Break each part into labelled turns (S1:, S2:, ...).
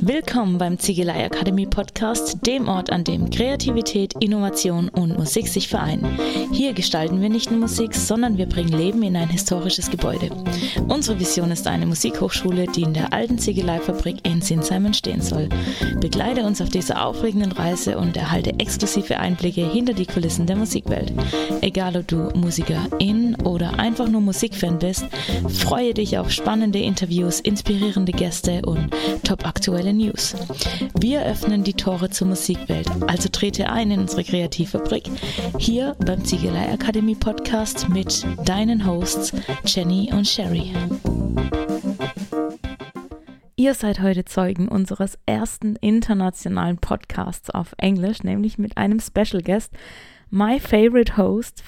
S1: Willkommen beim Ziegelei Akademie Podcast, dem Ort, an dem Kreativität, Innovation und Musik sich vereinen. Hier gestalten wir nicht nur Musik, sondern wir bringen Leben in ein historisches Gebäude. Unsere Vision ist eine Musikhochschule, die in der alten Ziegeleifabrik in Sinsheim entstehen soll. Begleite uns auf dieser aufregenden Reise und erhalte exklusive Einblicke hinter die Kulissen der Musikwelt. Egal ob du Musikerin oder einfach nur Musikfan bist, freue dich auf spannende Interviews, inspirierende Gäste und top-aktuelle aktuelle News. Wir öffnen die Tore zur Musikwelt, also trete ein in unsere Kreativfabrik hier beim Ziegelei Akademie Podcast mit deinen Hosts Jenny und Sherry. Ihr seid heute Zeugen unseres ersten internationalen Podcasts auf Englisch, nämlich mit einem Special Guest, my favorite host,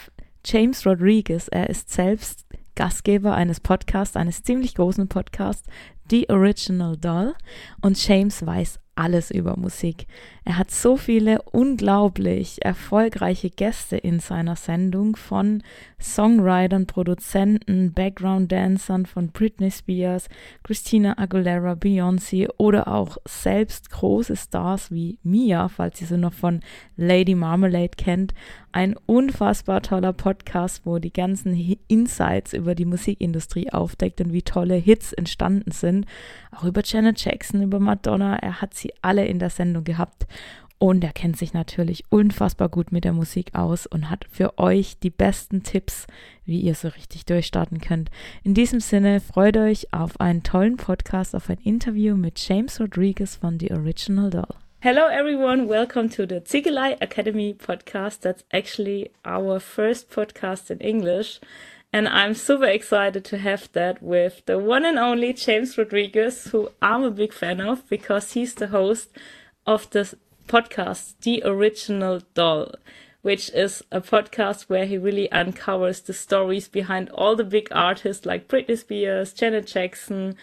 S1: James Rodriguez. Er ist selbst Gastgeber eines Podcasts, eines ziemlich großen Podcasts, The Original Doll. Und James weiß alles über Musik. Er hat so viele unglaublich erfolgreiche Gäste in seiner Sendung von Songwritern, Produzenten, Background-Dancern von Britney Spears, Christina Aguilera, Beyoncé oder auch selbst große Stars wie Mia, falls ihr sie noch von Lady Marmalade kennt. Ein unfassbar toller Podcast, wo die ganzen Insights über die Musikindustrie aufdeckt und wie tolle Hits entstanden sind. Auch über Janet Jackson, über Madonna. Er hat sie alle in der Sendung gehabt. Und er kennt sich natürlich unfassbar gut mit der Musik aus und hat für euch die besten Tipps, wie ihr so richtig durchstarten könnt. In diesem Sinne freut euch auf einen tollen Podcast, auf ein Interview mit James Rodriguez von The Original Doll. Hello everyone, welcome to the Ziegelei Academy podcast. That's actually our first podcast in English. And I'm super excited to have that with the one and only James Rodriguez, who I'm a big fan of because he's the host of the podcast, The Original Doll, which is a podcast where he really uncovers the stories behind all the big artists like Britney Spears, Janet Jackson,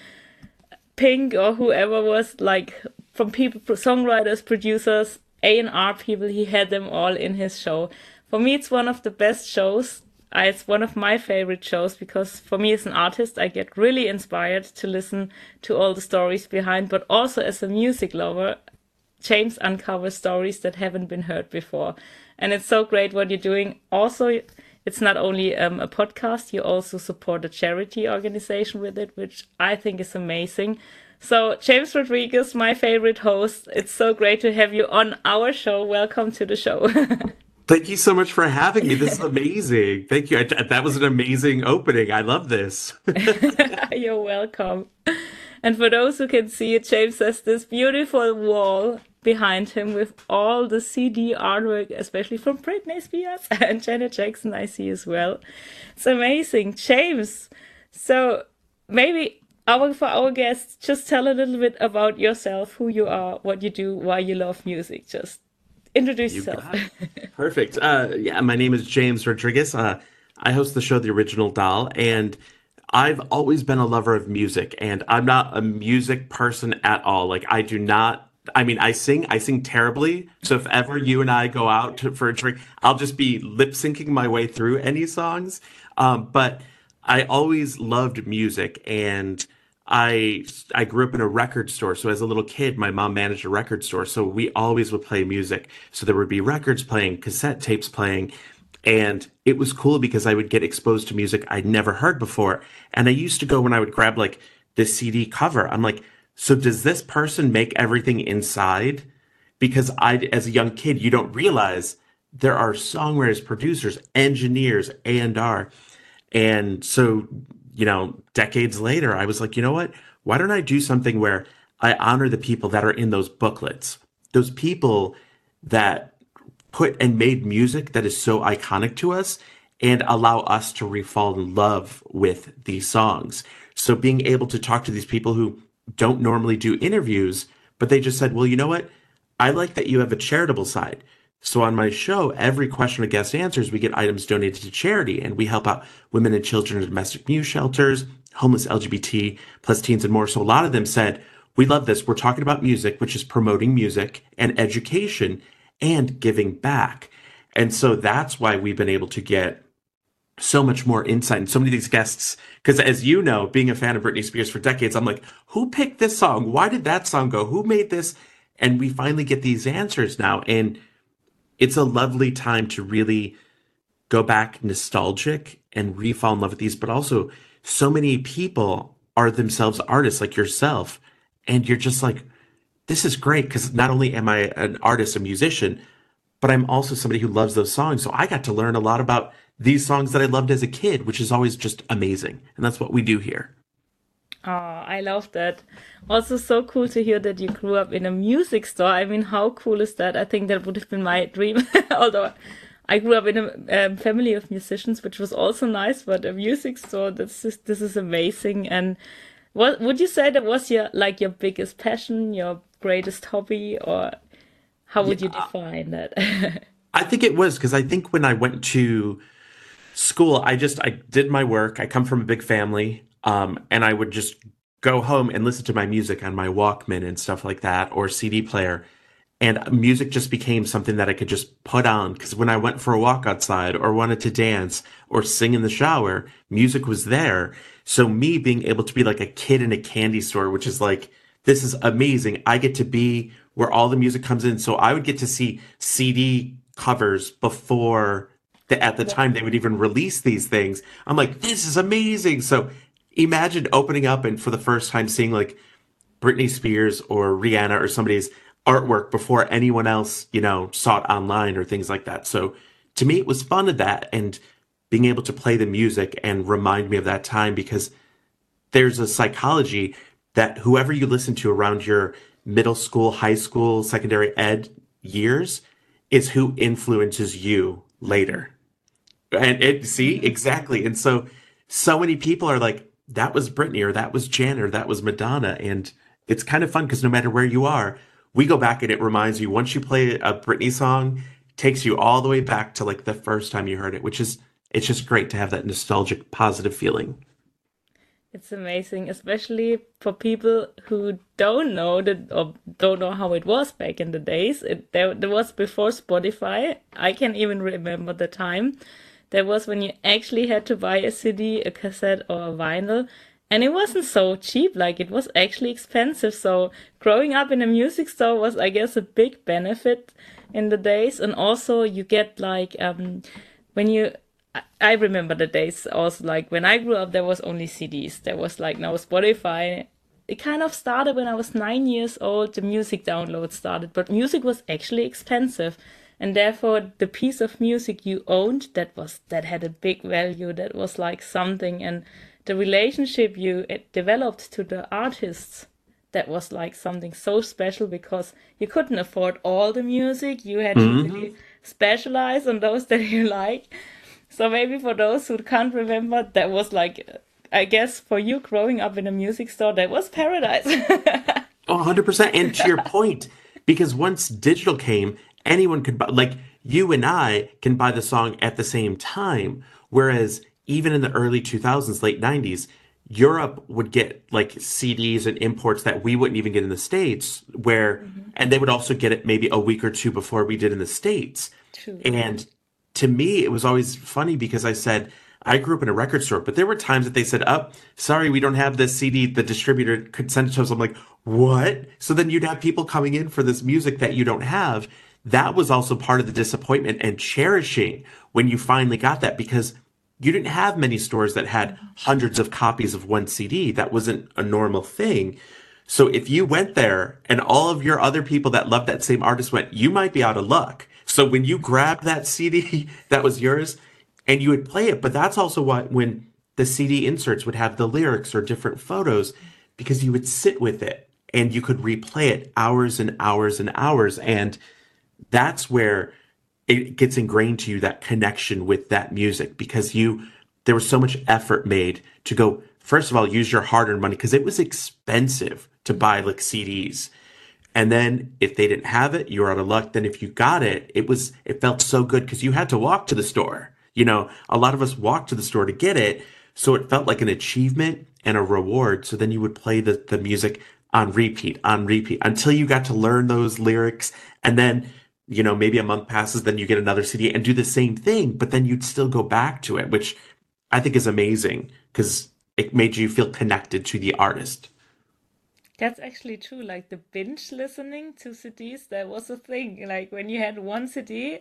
S1: Pink, or whoever was like from people, songwriters, producers, A&R people. He had them all in his show. For me, it's one of the best shows. It's one of my favorite shows because for me as an artist, I get really inspired to listen to all the stories behind, but also as a music lover, James uncovers stories that haven't been heard before. And it's so great what you're doing. Also, it's not only um, a podcast, you also support a charity organization with it, which I think is amazing. So, James Rodriguez, my favorite host, it's so great to have you on our show. Welcome to the show.
S2: Thank you so much for having me. This is amazing. Thank you. I, that was an amazing opening. I love this.
S1: You're welcome. And for those who can see it, James has this beautiful wall behind him with all the CD artwork, especially from Britney Spears and Janet Jackson, I see as well. It's amazing. James, so maybe our for our guests, just tell a little bit about yourself, who you are, what you do, why you love music. Just introduce you yourself.
S2: Perfect. Uh, yeah, my name is James Rodriguez. Uh, I host the show The Original Doll, and I've always been a lover of music, and I'm not a music person at all. Like, I do not. I mean, I sing. I sing terribly. So if ever you and I go out to, for a drink, I'll just be lip syncing my way through any songs. Um, but I always loved music, and I I grew up in a record store. So as a little kid, my mom managed a record store. So we always would play music. So there would be records playing, cassette tapes playing. And it was cool because I would get exposed to music I'd never heard before. And I used to go when I would grab like the CD cover. I'm like, so does this person make everything inside? Because I, as a young kid, you don't realize there are songwriters, producers, engineers, A and R. And so you know, decades later, I was like, you know what? Why don't I do something where I honor the people that are in those booklets, those people that put and made music that is so iconic to us and allow us to refall in love with these songs. So being able to talk to these people who don't normally do interviews, but they just said, well, you know what? I like that you have a charitable side. So on my show, every question a guest answers, we get items donated to charity and we help out women and children in domestic abuse shelters, homeless LGBT plus teens and more. So a lot of them said, we love this. We're talking about music, which is promoting music and education and giving back. And so that's why we've been able to get so much more insight and so many of these guests because as you know being a fan of britney spears for decades i'm like who picked this song? Why did that song go? Who made this? And we finally get these answers now. And it's a lovely time to really go back nostalgic and re-fall in love with these. But also so many people are themselves artists like yourself. And you're just like this is great because not only am i an artist a musician but i'm also somebody who loves those songs. So i got to learn a lot about these songs that I loved as a kid, which is always just amazing. And that's what we do here.
S1: Oh, I love that. Also, so cool to hear that you grew up in a music store. I mean, how cool is that? I think that would have been my dream. Although I grew up in a um, family of musicians, which was also nice, but a music store, that's just, this is amazing. And what would you say that was your, like your biggest passion, your greatest hobby, or how would yeah, you define that?
S2: I think it was because I think when I went to school, I just I did my work. I come from a big family, um, and I would just go home and listen to my music on my Walkman and stuff like that, or CD player. And music just became something that I could just put on because when I went for a walk outside or wanted to dance or sing in the shower, music was there. So me being able to be like a kid in a candy store, which is like, this is amazing. I get to be where all the music comes in. So I would get to see CD covers before at the time they would even release these things. I'm like, this is amazing. So imagine opening up and for the first time seeing like Britney Spears or Rihanna or somebody's artwork before anyone else, you know, saw it online or things like that. So to me, it was fun of that and being able to play the music and remind me of that time because there's a psychology that whoever you listen to around your middle school, high school, secondary ed years is who influences you later. And it, see, exactly. And so, so many people are like, that was Britney or that was Jan or that was Madonna. And it's kind of fun because no matter where you are, we go back and it reminds you once you play a Britney song, takes you all the way back to like the first time you heard it, which is, it's just great to have that nostalgic, positive feeling.
S1: It's amazing, especially for people who don't know that or don't know how it was back in the days. It there, there was before Spotify. I can even remember the time there was when you actually had to buy a CD, a cassette, or a vinyl. And it wasn't so cheap, like it was actually expensive. So growing up in a music store was, I guess, a big benefit in the days. And also you get like, um, when you, I remember the days also like when I grew up, there was only CDs. There was like no Spotify. It kind of started when I was nine years old. The music download started, but music was actually expensive and therefore the piece of music you owned that was that had a big value that was like something and the relationship you developed to the artists that was like something so special because you couldn't afford all the music you had mm-hmm. to really specialize on those that you like. So maybe for those who can't remember that was like i guess for you growing up in a music store that was paradise.
S2: Oh 100% and to your point because once digital came anyone could buy, like you and I can buy the song at the same time. Whereas even in the early 2000s, late 90s, Europe would get like CDs and imports that we wouldn't even get in the States, where, mm-hmm. and they would also get it maybe a week or two before we did in the States. True. And to me, it was always funny because I said, I grew up in a record store, but there were times that they said, "Up, oh, sorry, we don't have this CD." The distributor could send it to us. I'm like, "What?" So then you'd have people coming in for this music that you don't have, that was also part of the disappointment and cherishing when you finally got that because you didn't have many stores that had hundreds of copies of one CD. That wasn't a normal thing. So if you went there and all of your other people that loved that same artist went, you might be out of luck. So when you grabbed that CD that was yours and you would play it, but that's also why when the CD inserts would have the lyrics or different photos because you would sit with it and you could replay it hours and hours and hours. And that's where it gets ingrained to you that connection with that music because you there was so much effort made to go first of all use your hard-earned money because it was expensive to buy like CDs. And then if they didn't have it, you were out of luck. Then if you got it, it was it felt so good because you had to walk to the store. You know, a lot of us walked to the store to get it. So it felt like an achievement and a reward. So then you would play the, the music on repeat, on repeat until you got to learn those lyrics. And then you know, maybe a month passes, then you get another CD and do the same thing, but then you'd still go back to it, which I think is amazing because it made you feel connected to the artist.
S1: That's actually true. Like the binge listening to CDs, that was a thing. Like when you had one CD,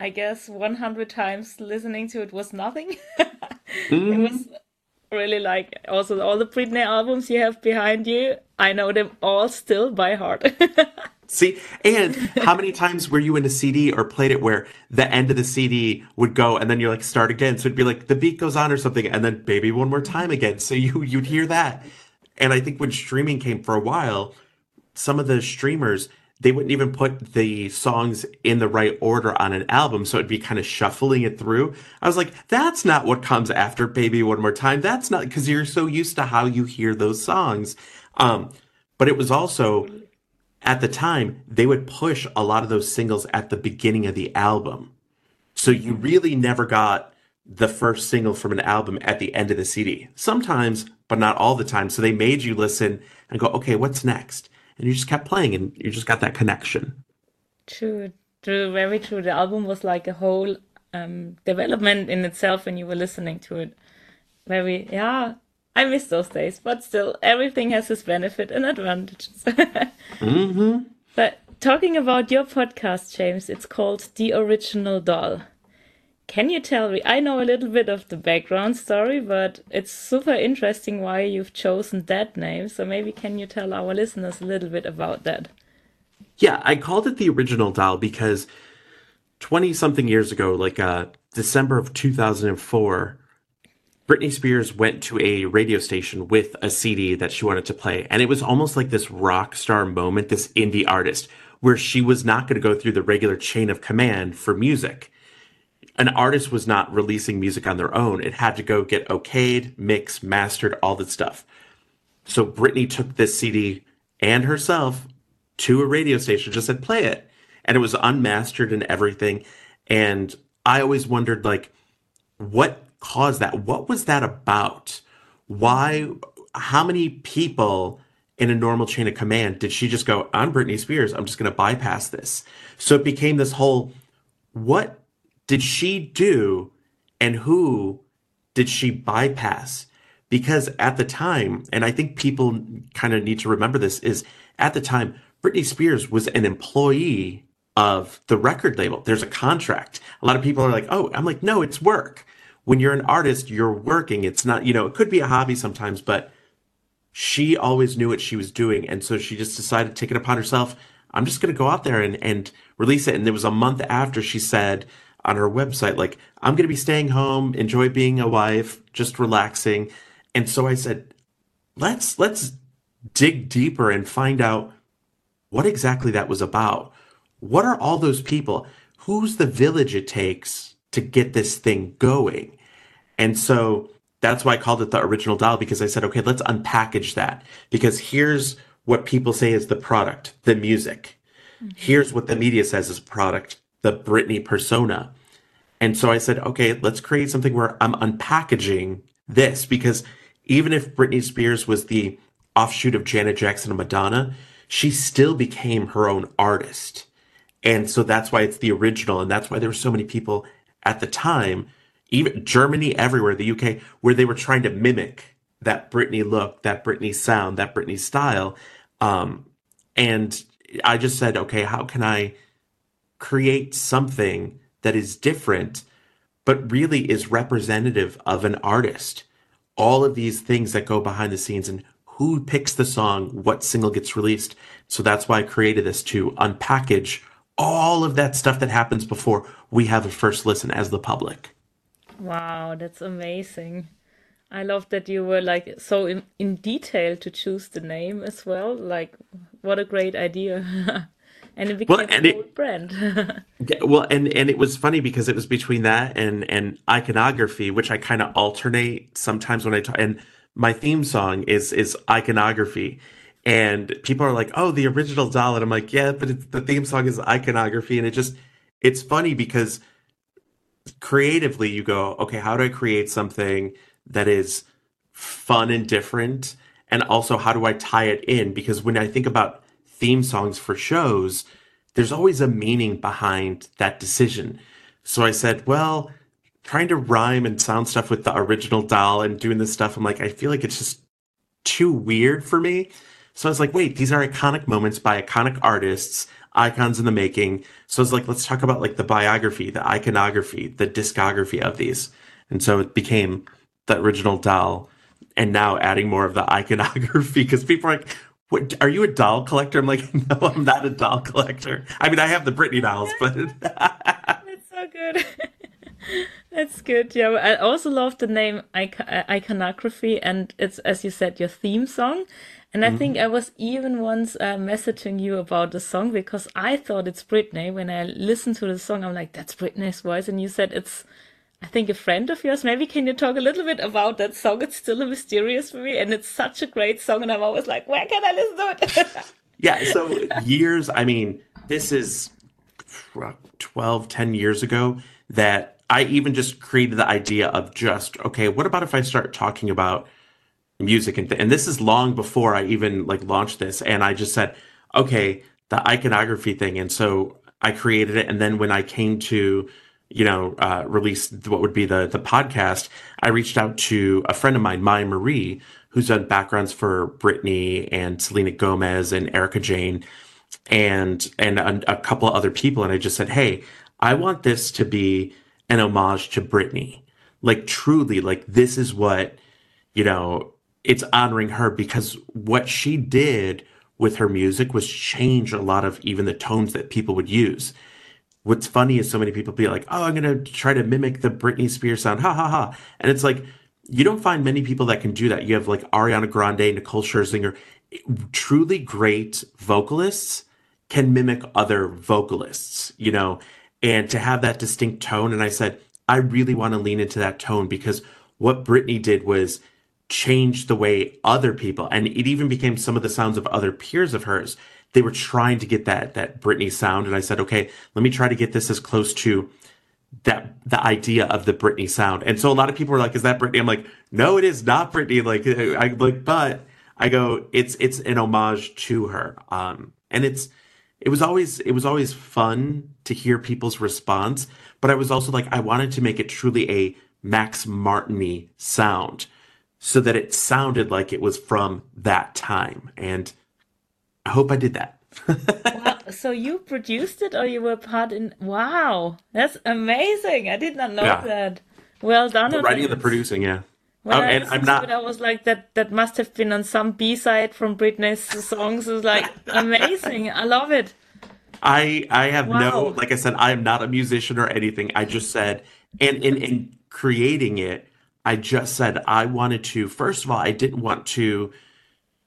S1: I guess 100 times listening to it was nothing. mm. It was really like also all the Britney albums you have behind you. I know them all still by heart.
S2: See, and how many times were you in a CD or played it where the end of the CD would go and then you're like start again? So it'd be like the beat goes on or something, and then baby one more time again. So you you'd hear that. And I think when streaming came for a while, some of the streamers they wouldn't even put the songs in the right order on an album, so it'd be kind of shuffling it through. I was like, that's not what comes after Baby One More Time. That's not because you're so used to how you hear those songs. Um, but it was also at the time they would push a lot of those singles at the beginning of the album, so you really never got the first single from an album at the end of the CD. Sometimes, but not all the time. So they made you listen and go, okay, what's next? and you just kept playing and you just got that connection.
S1: True, true, very true. The album was like a whole um, development in itself when you were listening to it. Very, yeah, I miss those days, but still, everything has its benefit and advantages. mm-hmm. But talking about your podcast, James, it's called The Original Doll. Can you tell me? I know a little bit of the background story, but it's super interesting why you've chosen that name. So maybe can you tell our listeners a little bit about that?
S2: Yeah, I called it the original doll because 20 something years ago, like uh, December of 2004, Britney Spears went to a radio station with a CD that she wanted to play. And it was almost like this rock star moment, this indie artist, where she was not going to go through the regular chain of command for music an artist was not releasing music on their own. It had to go get okayed, mixed, mastered, all that stuff. So Britney took this CD and herself to a radio station, just said, play it. And it was unmastered and everything. And I always wondered, like, what caused that? What was that about? Why, how many people in a normal chain of command did she just go, I'm Britney Spears, I'm just going to bypass this? So it became this whole, what did she do and who did she bypass? Because at the time, and I think people kind of need to remember this, is at the time, Britney Spears was an employee of the record label. There's a contract. A lot of people are like, oh, I'm like, no, it's work. When you're an artist, you're working. It's not, you know, it could be a hobby sometimes, but she always knew what she was doing. And so she just decided to take it upon herself. I'm just going to go out there and, and release it. And it was a month after she said, on her website, like, I'm going to be staying home, enjoy being a wife, just relaxing. And so I said, let's, let's dig deeper and find out what exactly that was about. What are all those people? Who's the village it takes to get this thing going? And so that's why I called it the original doll because I said, okay, let's unpackage that because here's what people say is the product, the music. Mm-hmm. Here's what the media says is product, the Britney persona. And so I said, okay, let's create something where I'm unpackaging this because even if Britney Spears was the offshoot of Janet Jackson and Madonna, she still became her own artist. And so that's why it's the original. And that's why there were so many people at the time, even Germany, everywhere, the UK, where they were trying to mimic that Britney look, that Britney sound, that Britney style. Um, and I just said, okay, how can I create something that is different, but really is representative of an artist. All of these things that go behind the scenes and who picks the song, what single gets released. So that's why I created this to unpackage all of that stuff that happens before we have a first listen as the public.
S1: Wow, that's amazing. I love that you were like so in, in detail to choose the name as well. Like, what a great idea. and it became well, and a it, brand.
S2: well, and and it was funny because it was between that and and iconography, which I kind of alternate sometimes when I talk. And my theme song is is iconography, and people are like, "Oh, the original doll," and I'm like, "Yeah, but the theme song is iconography," and it just it's funny because creatively you go, "Okay, how do I create something that is fun and different?" And also, how do I tie it in? Because when I think about theme songs for shows, there's always a meaning behind that decision. So I said, well, trying to rhyme and sound stuff with the original doll and doing this stuff. I'm like, I feel like it's just too weird for me. So I was like, wait, these are iconic moments by iconic artists, icons in the making. So it's like, let's talk about like the biography, the iconography, the discography of these. And so it became the original doll and now adding more of the iconography because people are like, what, are you a doll collector? I'm like, no, I'm not a doll collector. I mean, I have the Britney dolls, but
S1: That's so good. That's good. Yeah, I also love the name iconography, and it's as you said, your theme song. And I mm-hmm. think I was even once uh, messaging you about the song because I thought it's Britney. When I listened to the song, I'm like, that's Britney's voice. And you said it's, I think, a friend of yours. Maybe can you talk a little bit about that song? It's still a mysterious for me. And it's such a great song. And I'm always like, where can I listen to
S2: it? yeah. So years, I mean, this is 12, 10 years ago that I even just created the idea of just, okay, what about if I start talking about music and th- and this is long before I even like launched this and I just said okay the iconography thing and so I created it and then when I came to you know uh, release what would be the the podcast I reached out to a friend of mine Myah Marie who's done backgrounds for Britney and Selena Gomez and Erika Jayne and and a, a couple of other people and I just said hey I want this to be an homage to Britney. Like truly like this is what you know it's honoring her because what she did with her music was change a lot of even the tones that people would use. What's funny is so many people be like, "Oh, I'm gonna try to mimic the Britney Spears sound," ha ha ha, and it's like you don't find many people that can do that. You have like Ariana Grande, Nicole Scherzinger, truly great vocalists can mimic other vocalists, you know, and to have that distinct tone. And I said, I really want to lean into that tone because what Britney did was changed the way other people, and it even became some of the sounds of other peers of hers. They were trying to get that that Britney sound, and I said, okay, let me try to get this as close to that the idea of the Britney sound. And so a lot of people were like, "Is that Britney?" I'm like, "No, it is not Britney." Like, I like, but I go, it's it's an homage to her, um, and it's it was always it was always fun to hear people's response. But I was also like, I wanted to make it truly a Max Martiny sound so that it sounded like it was from that time. And I hope I did that.
S1: wow. So you produced it or you were part in Wow, that's amazing. I did not know yeah. that. Well done.
S2: The writing and the producing, yeah.
S1: Well, oh, and I'm not. I was like that. That must have been on some B side from Britney's songs. It's like amazing. I love it.
S2: I I have wow. no like I said. I am not a musician or anything. I just said, and in in creating it, I just said I wanted to. First of all, I didn't want to,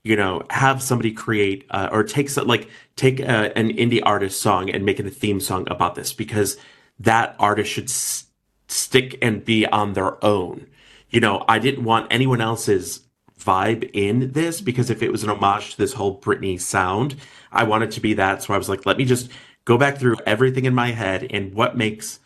S2: you know, have somebody create uh, or take some, like take a, uh, an indie artist song and make it a theme song about this because that artist should s- stick and be on their own. You know, I didn't want anyone else's vibe in this because if it was an homage to this whole Britney sound, I wanted to be that. So I was like, let me just go back through everything in my head and what makes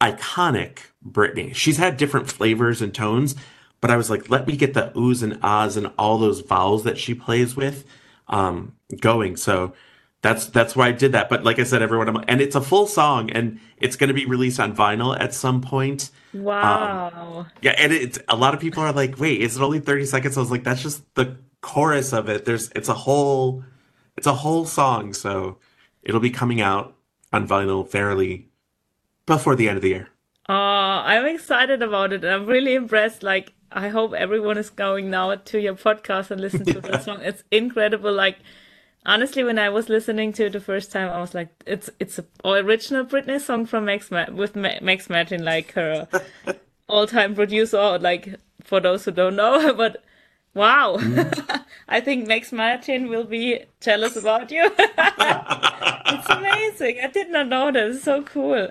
S2: iconic Britney. She's had different flavors and tones, but I was like, let me get the oohs and ahs and all those vowels that she plays with um, going. So that's that's why I did that. But like I said, everyone, I'm, and it's a full song, and it's going to be released on vinyl at some point.
S1: Wow.
S2: Um, yeah, and it's a lot of people are like, wait, is it only 30 seconds? I was like, that's just the chorus of it. There's it's a whole it's a whole song, so it'll be coming out on vinyl fairly before the end of the year.
S1: Oh, I'm excited about it. I'm really impressed. Like, I hope everyone is going now to your podcast and listen to the song. It's incredible. Like, honestly, when I was listening to it the first time, I was like, it's it's an original Britney song from Max Ma- with Ma- Max Martin, like her all-time producer. Like, for those who don't know, but wow, mm. I think Max Martin will be jealous about you. it's amazing. I did not know that. It's so cool.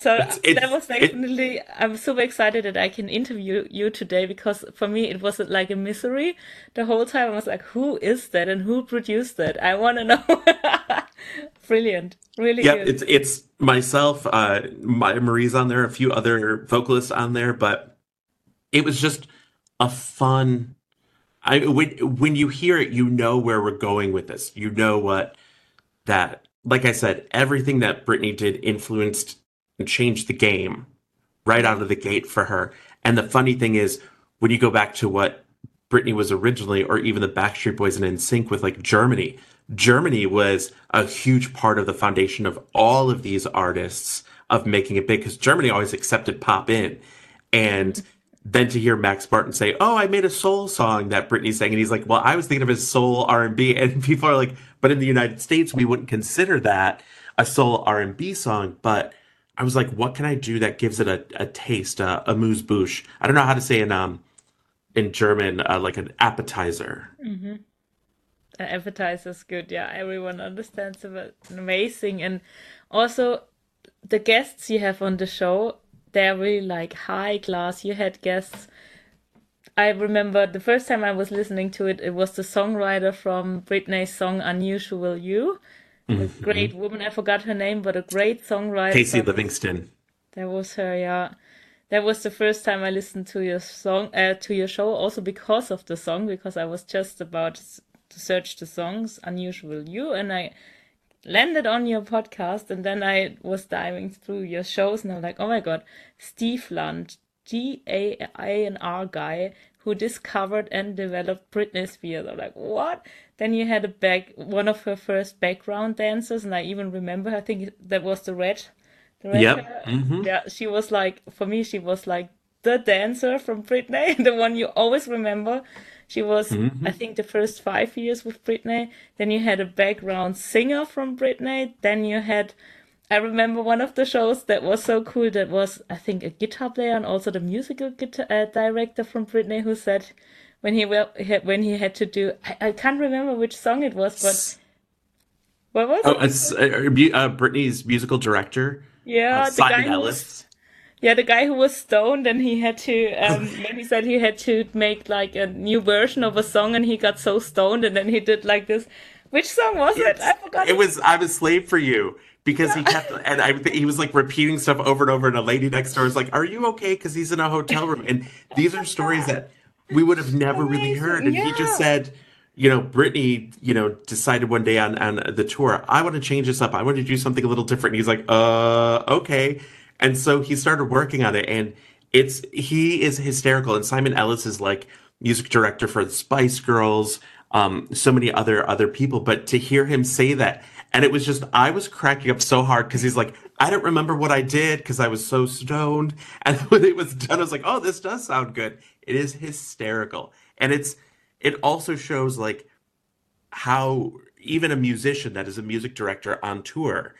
S1: So it's, that was definitely. It, I'm super excited that I can interview you today because for me it was like a misery the whole time. I was like, "Who is that and who produced that? I want to know." Brilliant, really.
S2: Yeah, it's it's myself. Uh, Myah Marie's on there, a few other vocalists on there, but it was just a fun. I when when you hear it, you know where we're going with this. You know what that. Like I said, everything that Britney did influenced and changed the game right out of the gate for her. And the funny thing is, when you go back to what Britney was originally, or even the Backstreet Boys and NSYNC with like Germany, Germany was a huge part of the foundation of all of these artists of making it big because Germany always accepted pop in. And then to hear Max Martin say, "Oh, I made a soul song that Britney sang," and he's like, "Well, I was thinking of his soul R and B," and people are like, "But in the United States, we wouldn't consider that a soul R and B song." But I was like, "What can I do that gives it a, a taste, a, a amuse bouche?" I don't know how to say in um in German, uh, like an appetizer.
S1: Mm-hmm. An appetizer is good. Yeah, everyone understands it. Amazing, and also the guests you have on the show they're really like high class. You had guests. I remember the first time I was listening to it, it was the songwriter from Britney's song Unusual You. A mm-hmm. great woman, I forgot her name, but a great songwriter.
S2: Kasia Livingston.
S1: That was her, yeah. That was the first time I listened to your song, uh, to your show, also because of the song, because I was just about to search the songs Unusual You, and I landed on your podcast and then I was diving through your shows and I'm like, oh my god, Steve Lunt, G A I N R guy who discovered and developed Britney Spears. I'm like, what? Then you had a back one of her first background dancers, and I even remember I think that was the red.
S2: The red yep. Mm-hmm.
S1: Yeah, she was like for me, she was like the dancer from Britney, the one you always remember. She was, mm-hmm. I think, the first five years with Britney. Then you had a background singer from Britney. Then you had, I remember one of the shows that was so cool. That was, I think, a guitar player and also the musical guitar uh, director from Britney who said when he well when he had to do, I, I can't remember which song it was, but what was
S2: oh, it? it's uh, uh, Britney's musical director.
S1: Yeah, uh,
S2: Simon Ellis.
S1: Yeah, the guy who was stoned and he had to, um, he said he had to make like a new version of a song and he got so stoned and then he did like this. Which song was it's, it? I forgot.
S2: It was "I'm a Slave for You" because he kept and I he was like repeating stuff over and over. And a lady next door was like, "Are you okay?" Because he's in a hotel room. And these are stories that we would have never Amazing. really heard. And yeah. he just said, you know, Britney you know, decided one day on on the tour, I want to change this up. I want to do something a little different. And he's like, uh, okay. And so he started working on it and it's he is hysterical. And Simon Ellis is like music director for the Spice Girls, um, so many other other people. But to hear him say that, and it was just I was cracking up so hard because he's like, I don't remember what I did because I was so stoned. And when it was done, I was like, oh, this does sound good. It is hysterical. And it's it also shows like how even a musician that is a music director on tour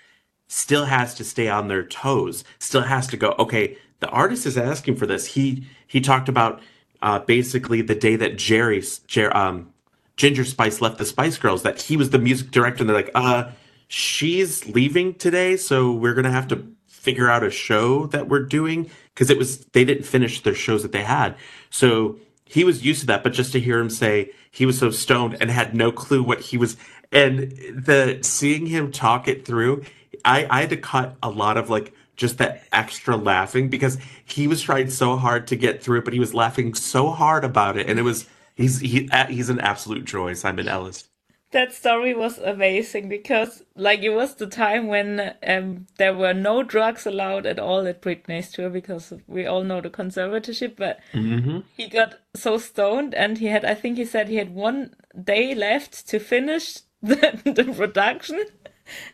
S2: still has to stay on their toes, still has to go, okay, the artist is asking for this. He he talked about uh, basically the day that Geri, Jer, um, Ginger Spice left the Spice Girls, that he was the music director, and they're like, uh, she's leaving today, so we're gonna have to figure out a show that we're doing because it was they didn't finish their shows that they had. So he was used to that, but just to hear him say he was so stoned and had no clue what he was and the seeing him talk it through, I, I had to cut a lot of like just that extra laughing because he was trying so hard to get through it, but he was laughing so hard about it, and it was he's he he's an absolute joy, Simon Ellis.
S1: That story was amazing because, like, it was the time when um, there were no drugs allowed at all at Britney's tour because we all know the conservatorship. But mm-hmm. he got so stoned, and he had, I think he said he had one day left to finish the, the production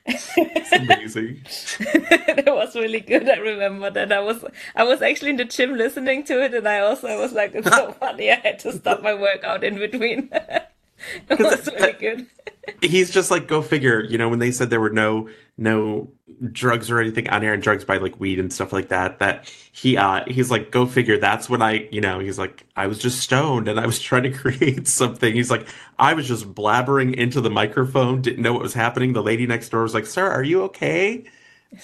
S2: it's amazing.
S1: it was really good. I remember that. I was I was actually in the gym listening to it, and I also I was like, it's so funny. I had to stop my workout in between. was really good.
S2: He's just like, go figure. You know, when they said there were no no drugs or anything on air and drugs by like weed and stuff like that that he uh he's like go figure that's when i you know he's like i was just stoned and i was trying to create something he's like i was just blabbering into the microphone didn't know what was happening the lady next door was like sir are you okay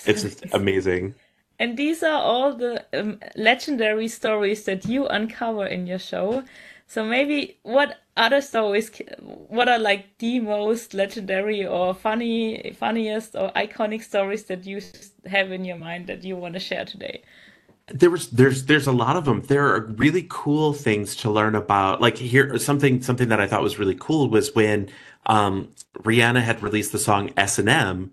S2: it's just amazing
S1: and these are all the um, legendary stories that you uncover in your show so maybe what other stories, what are like the most legendary or funny, funniest or iconic stories that you have in your mind that you want to share today?
S2: There was there's there's a lot of them. There are really cool things to learn about. Like here, something something that I thought was really cool was when um, Rihanna had released the song S and M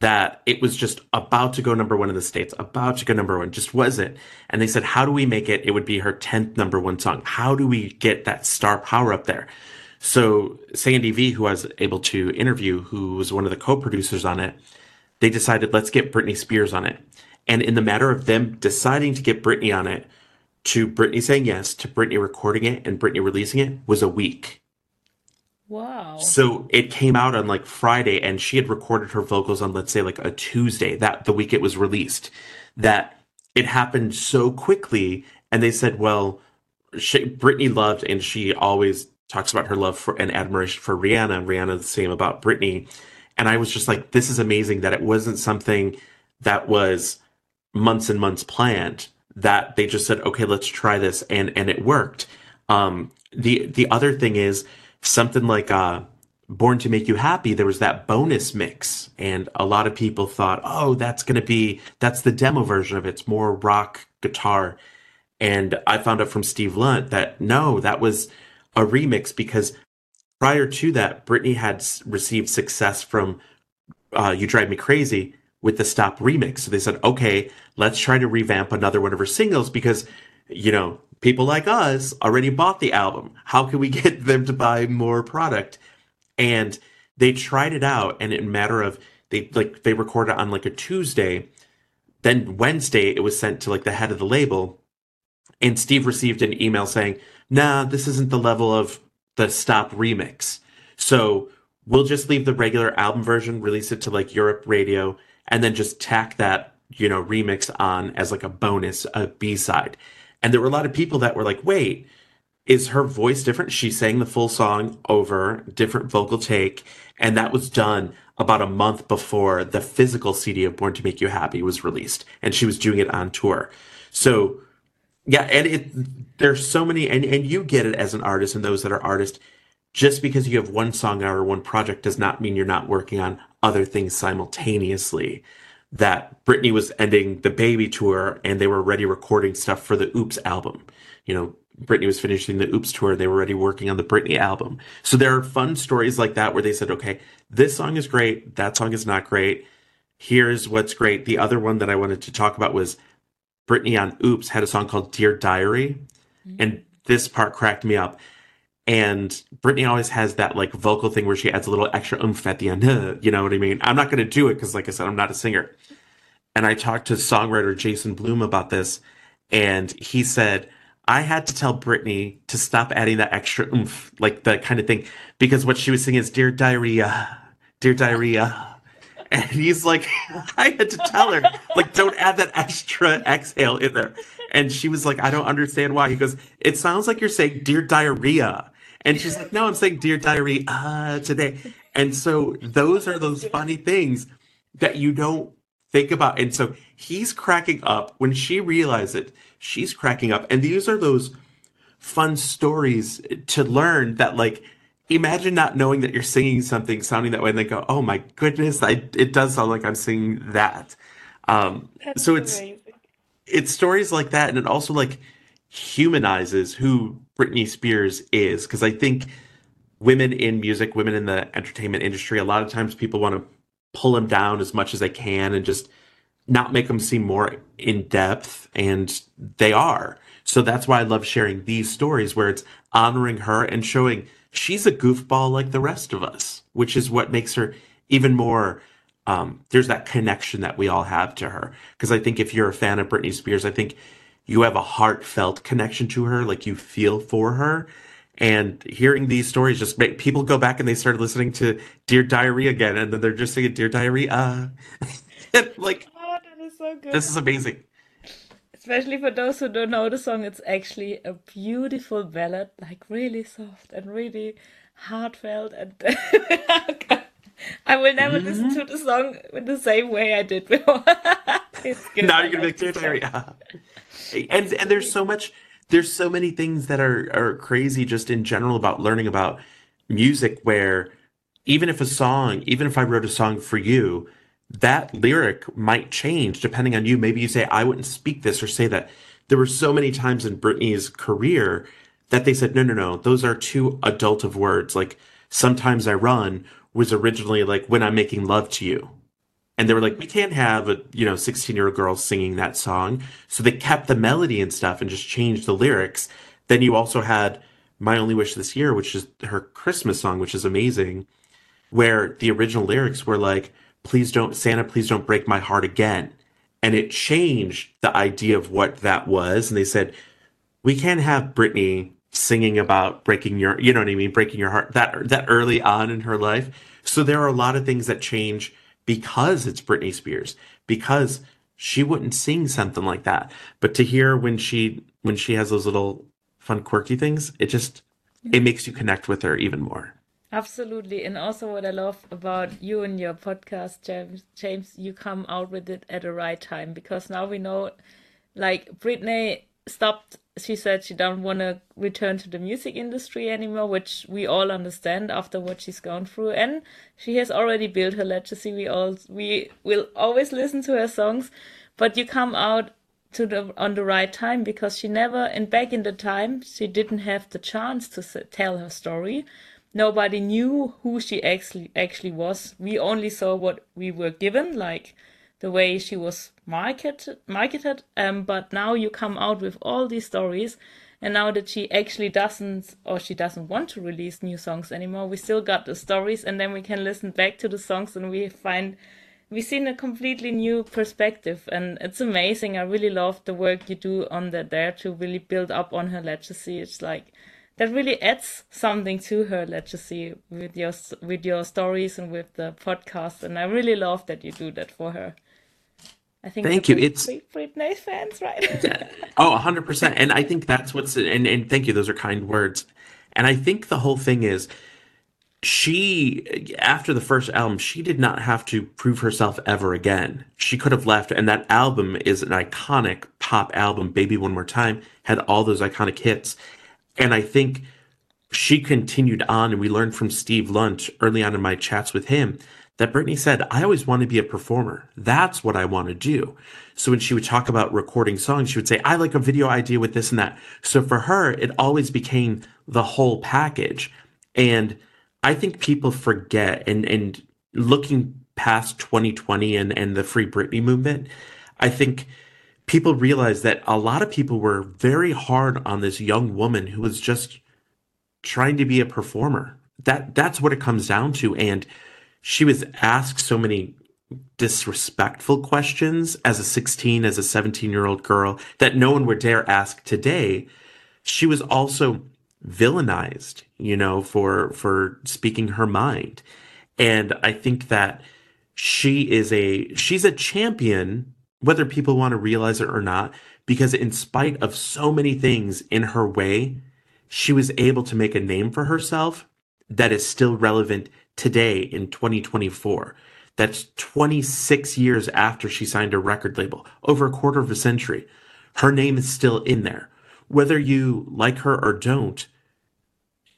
S2: that it was just about to go number one in the States, about to go number one, just wasn't. And they said, How do we make it? It would be her 10th number one song. How do we get that star power up there? So Sandy Vee, who I was able to interview, who was one of the co-producers on it, they decided let's get Britney Spears on it. And in the matter of them deciding to get Britney on it, to Britney saying yes, to Britney recording it and Britney releasing it was a week.
S1: Wow.
S2: So it came out on like Friday and she had recorded her vocals on let's say like a Tuesday, that the week it was released. That it happened so quickly and they said, well, she, Britney loved and she always talks about her love for and admiration for Rihanna. And Rihanna the same about Britney. And I was just like, this is amazing that it wasn't something that was months and months planned. That they just said, okay, let's try this, and and it worked. Um, the the other thing is something like uh, Born to Make You Happy. There was that bonus mix, and a lot of people thought, oh, that's gonna be that's the demo version of it. It's more rock guitar. And I found out from Steve Lunt that no, that was a remix because prior to that, Britney had received success from uh, "You Drive Me Crazy" with the Stop remix. So they said, "Okay, let's try to revamp another one of her singles because, you know, people like us already bought the album. How can we get them to buy more product?" And they tried it out, and in a matter of they like they recorded on like a Tuesday, then Wednesday it was sent to like the head of the label, and Steve received an email saying nah, this isn't the level of the Stop remix. So we'll just leave the regular album version, release it to like Europe radio, and then just tack that, you know, remix on as like a bonus, a B side. And there were a lot of people that were like, wait, is her voice different? She sang the full song over, different vocal take. And that was done about a month before the physical CD of Born to Make You Happy was released. And she was doing it on tour. So yeah, and it there's so many and, and you get it as an artist and those that are artists, just because you have one song or one project does not mean you're not working on other things simultaneously. That Britney was ending the baby tour and they were already recording stuff for the Oops album. You know, Britney was finishing the Oops tour, they were already working on the Britney album. So there are fun stories like that where they said, okay, this song is great, that song is not great. Here's what's great. The other one that I wanted to talk about was Britney on Oops had a song called Dear Diary. Mm-hmm. And this part cracked me up. And Britney always has that like vocal thing where she adds a little extra oomph at the end. you know what I mean? I'm not going to do it because, like I said, I'm not a singer. And I talked to songwriter Jason Bloom about this. And he said, I had to tell Britney to stop adding that extra oomph, like that kind of thing, because what she was singing is Dear Diarrhea, Dear Diarrhea. And he's like, I had to tell her, like, don't add that extra exhale in there. And she was like, I don't understand why. He goes, It sounds like you're saying dear diarrhea. And she's like, No, I'm saying dear diary uh, today. And so those are those funny things that you don't think about. And so he's cracking up when she realizes it. She's cracking up. And these are those fun stories to learn that, like, imagine not knowing that you're singing something sounding that way and then go oh my goodness I, it does sound like i'm singing that um, so it's amazing. it's stories like that and it also like humanizes who britney spears is because i think women in music women in the entertainment industry a lot of times people want to pull them down as much as they can and just not make them seem more in depth and they are so that's why i love sharing these stories where it's honoring her and showing she's a goofball like the rest of us, which is what makes her even more. Um, there's that connection that we all have to her. Because I think if you're a fan of Britney Spears, I think you have a heartfelt connection to her, like you feel for her. And hearing these stories just make people go back and they start listening to Dear Diary again, and then they're just singing Dear Diary. Uh, like, oh, that is so good. This is amazing
S1: especially for those who don't know the song, it's actually a beautiful ballad, like really soft and really heartfelt. And I will never mm-hmm. listen to the song in the same way I did before.
S2: now you're gonna be like, yeah. And and there's so much. There's so many things that are are crazy just in general about learning about music. Where even if a song, even if I wrote a song for you, that lyric might change depending on you. Maybe you say, I wouldn't speak this or say that. There were so many times in Britney's career that they said, no, no, no, those are too adult of words. Like, sometimes I run was originally like when I'm making love to you. And they were like, we can't have a you know 16 year old girl singing that song, so they kept the melody and stuff and just changed the lyrics. Then you also had My Only Wish This Year, which is her Christmas song, which is amazing, where the original lyrics were like, "Please don't Santa, please don't break my heart again," and it changed the idea of what that was, and they said, we can't have Britney singing about breaking your you know what I mean? Breaking your heart that that early on in her life. So there are a lot of things that change because it's Britney Spears because she wouldn't sing something like that. But to hear when she when she has those little fun quirky things it just it makes you connect with her even more.
S1: Absolutely. And also what i love about you and your podcast james james you come out with it at the right time because now we know like britney stopped she said she don't want to return to the music industry anymore which we all understand after what she's gone through. And she has already built her legacy. We all we will always listen to her songs but you come out to the on the right time because she never and back in the time she didn't have the chance to tell her story. Nobody knew who she actually actually was. We only saw what we were given like the way she was marketed marketed um but now you come out with all these stories and now that she actually doesn't or she doesn't want to release new songs anymore we still got the stories and then we can listen back to the songs and we find we see a completely new perspective and it's amazing. I really love the work you do on that there to really build up on her legacy. It's like that really adds something to her legacy with your with your stories and with the podcast and i really love that you do that for her
S2: I think thank you. It's
S1: Britney fans, right?
S2: oh, hundred percent. And I think that's what's and and thank you. Those are kind words. And I think the whole thing is she after the first album she did not have to prove herself ever again she could have left and that album is an iconic pop album baby one more time had all those iconic hits and i think she continued on and we learned from steve lunt early on in my chats with him that Britney said, I always want to be a performer. That's what I want to do. So when she would talk about recording songs, she would say, I like a video idea with this and that. So for her, it always became the whole package. And I think people forget and, and looking past 2020 and, and the free Britney movement, I think people realize that a lot of people were very hard on this young woman who was just trying to be a performer. That that's what it comes down to. And she was asked so many disrespectful questions as a 16 as a 17 year old girl that no one would dare ask today. She was also villainized you know for for speaking her mind. And i think that she is a she's a champion whether people want to realize it or not because in spite of so many things in her way she was able to make a name for herself that is still relevant today in 2024. That's 26 years after she signed a record label, over a quarter of a century. Her name is still in there. Whether you like her or don't,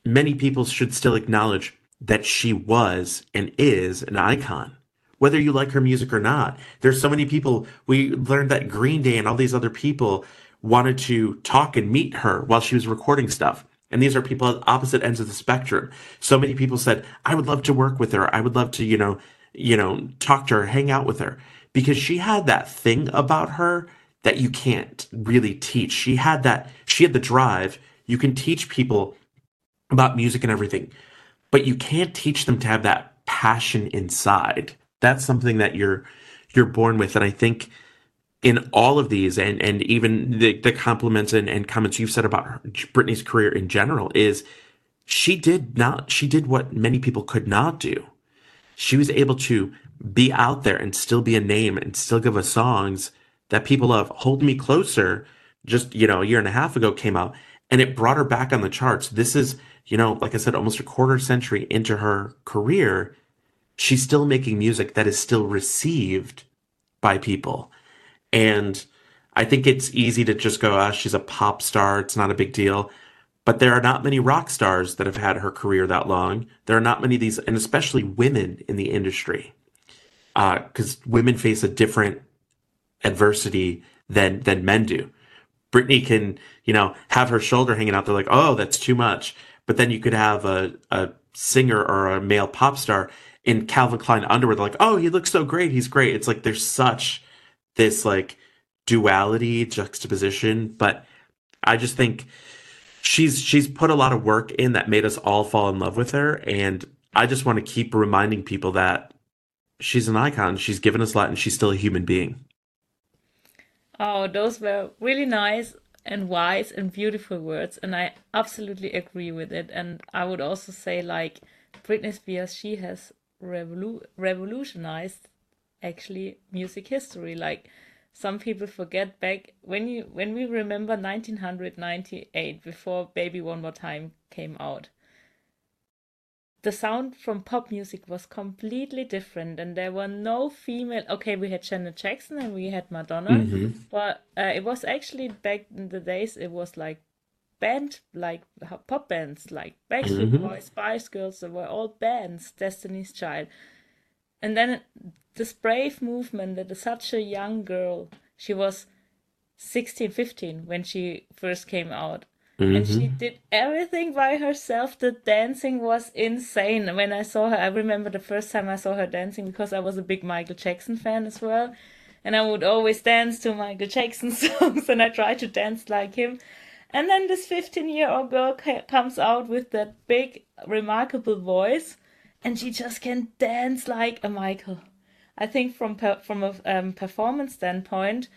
S2: many people should still acknowledge that she was and is an icon. Whether you like her music or not, there's so many people. We learned that Green Day and all these other people wanted to talk and meet her while she was recording stuff. And these are people at opposite ends of the spectrum. So many people said, I would love to work with her. I would love to, you know, you know, talk to her, hang out with her. Because she had that thing about her that you can't really teach. She had that, she had the drive. You can teach people about music and everything, but you can't teach them to have that passion inside. That's something that you're you're born with. And I think in all of these and and even the, the compliments and, and comments you've said about her, Britney's career in general is she did not she did what many people could not do. She was able to be out there and still be a name and still give us songs that people love. Hold Me Closer, just you know, a year and a half ago came out and it brought her back on the charts. This is, you know, like I said, almost a quarter century into her career. She's still making music that is still received by people and I think it's easy to just go, ah, she's a pop star. It's not a big deal. But there are not many rock stars that have had her career that long. There are not many of these, and especially women in the industry, because uh, women face a different adversity than than men do. Britney can, you know, have her shoulder hanging out. They're like, oh, that's too much. But then you could have a, a singer or a male pop star in Calvin Klein underwear, they're like, "Oh, he looks so great. He's great." It's like there's such this like duality juxtaposition, but I just think she's she's put a lot of work in that made us all fall in love with her and I just want to keep reminding people that she's an icon. She's given us a lot and she's still a human being.
S1: Oh, those were really nice and wise and beautiful words and I absolutely agree with it and I would also say like Britney Spears she has revolu- revolutionized actually music history like some people forget back when you when we remember 1998 before baby one more time came out the sound from pop music was completely different and there were no female okay we had janet jackson and we had madonna mm-hmm. but uh, it was actually back in the days it was like band like pop bands like backstreet mm-hmm. boys spice girls they were all bands destiny's child and then this brave movement that such a young girl, she was 16, 15 when she first came out. Mm-hmm. And she mm-hmm. did everything by herself. The dancing was insane. When I saw her, I remember the first time I saw her dancing because I was a big Michael Jackson fan as well. And I would always dance to Michael Jackson songs and I tried to dance like him. And then this 15 year old girl comes out with that big, remarkable voice and she just can dance like a Michael. I think from per, from a um, performance standpoint,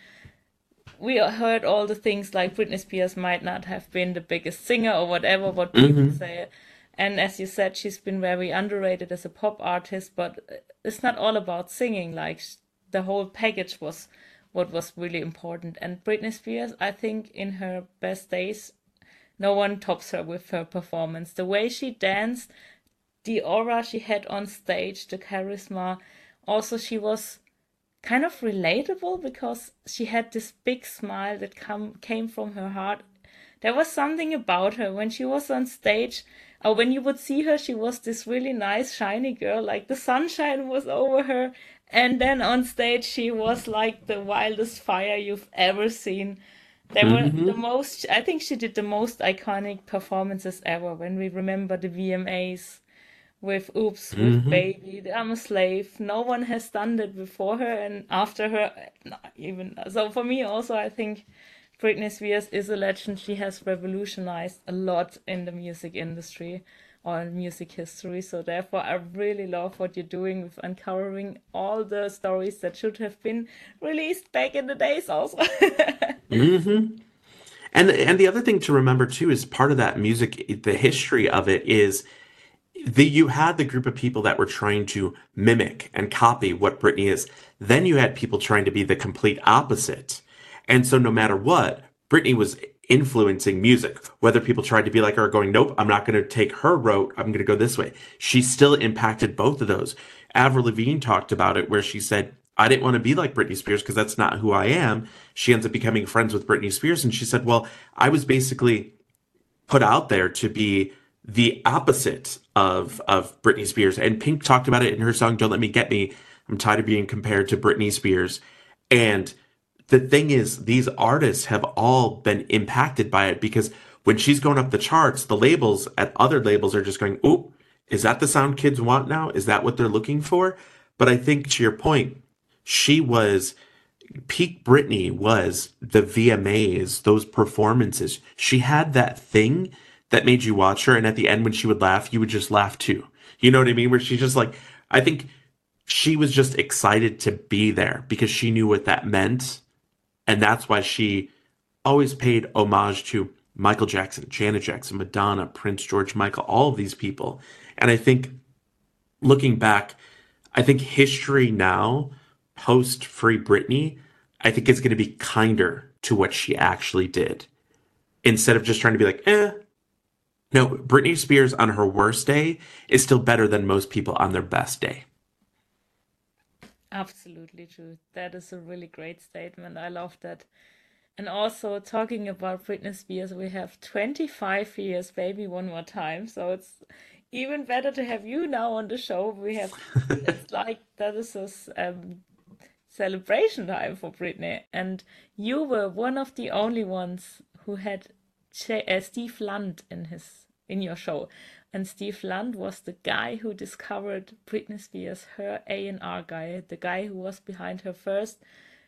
S1: we heard all the things like Britney Spears might not have been the biggest singer or whatever what people mm-hmm. say. And as you said, she's been very underrated as a pop artist, but it's not all about singing. Like the whole package was what was really important. And Britney Spears, I think, in her best days, no one tops her with her performance. The way she danced, the aura she had on stage, the charisma. Also, she was kind of relatable because she had this big smile that come came from her heart. There was something about her when she was on stage, or when you would see her, she was this really nice, shiny girl, like the sunshine was over her. And then on stage, she was like the wildest fire you've ever seen. They mm-hmm. were the most, I think she did the most iconic performances ever when we remember the VMAs with Oops, with mm-hmm. Baby, I'm a Slave. No one has done that before her and after her, not even. So for me, also, I think Britney Spears is a legend. She has revolutionized a lot in the music industry or in music history. So therefore, I really love what you're doing with uncovering all the stories that should have been released back in the days. Also.
S2: mm-hmm. And and the other thing to remember too is part of that music, the history of it is the, you had the group of people that were trying to mimic and copy what Britney is. Then you had people trying to be the complete opposite. And so no matter what, Britney was influencing music, whether people tried to be like her going, nope, I'm not going to take her route. I'm going to go this way. She still impacted both of those. Avril Lavigne talked about it where she said, I didn't want to be like Britney Spears because that's not who I am. She ends up becoming friends with Britney Spears. And she said, well, I was basically put out there to be the opposite of of Britney Spears. And Pink talked about it in her song "Don't Let Me Get Me." I'm tired of being compared to Britney Spears. And the thing is, these artists have all been impacted by it because when she's going up the charts, the labels at other labels are just going, "Oh, is that the sound kids want now? Is that what they're looking for?" But I think to your point, she was peak Britney was the VMAs, those performances. She had that thing that made you watch her. And at the end, when she would laugh, you would just laugh too. You know what I mean? Where she's just like, I think she was just excited to be there because she knew what that meant. And that's why she always paid homage to Michael Jackson, Janet Jackson, Madonna, Prince George Michael, all of these people. And I think looking back, I think history now, post Free Britney, I think is going to be kinder to what she actually did. Instead of just trying to be like, eh, no, Britney Spears on her worst day is still better than most people on their best day.
S1: Absolutely true. That is a really great statement. I love that. And also talking about Britney Spears, we have 25 years, baby, one more time. So it's even better to have you now on the show. We have, it's like that is a um, celebration time for Britney. And you were one of the only ones who had uh, Steve Lunt in his in your show. and Steve Lunt was the guy who discovered Britney Spears, her A&R guy, the guy who was behind her first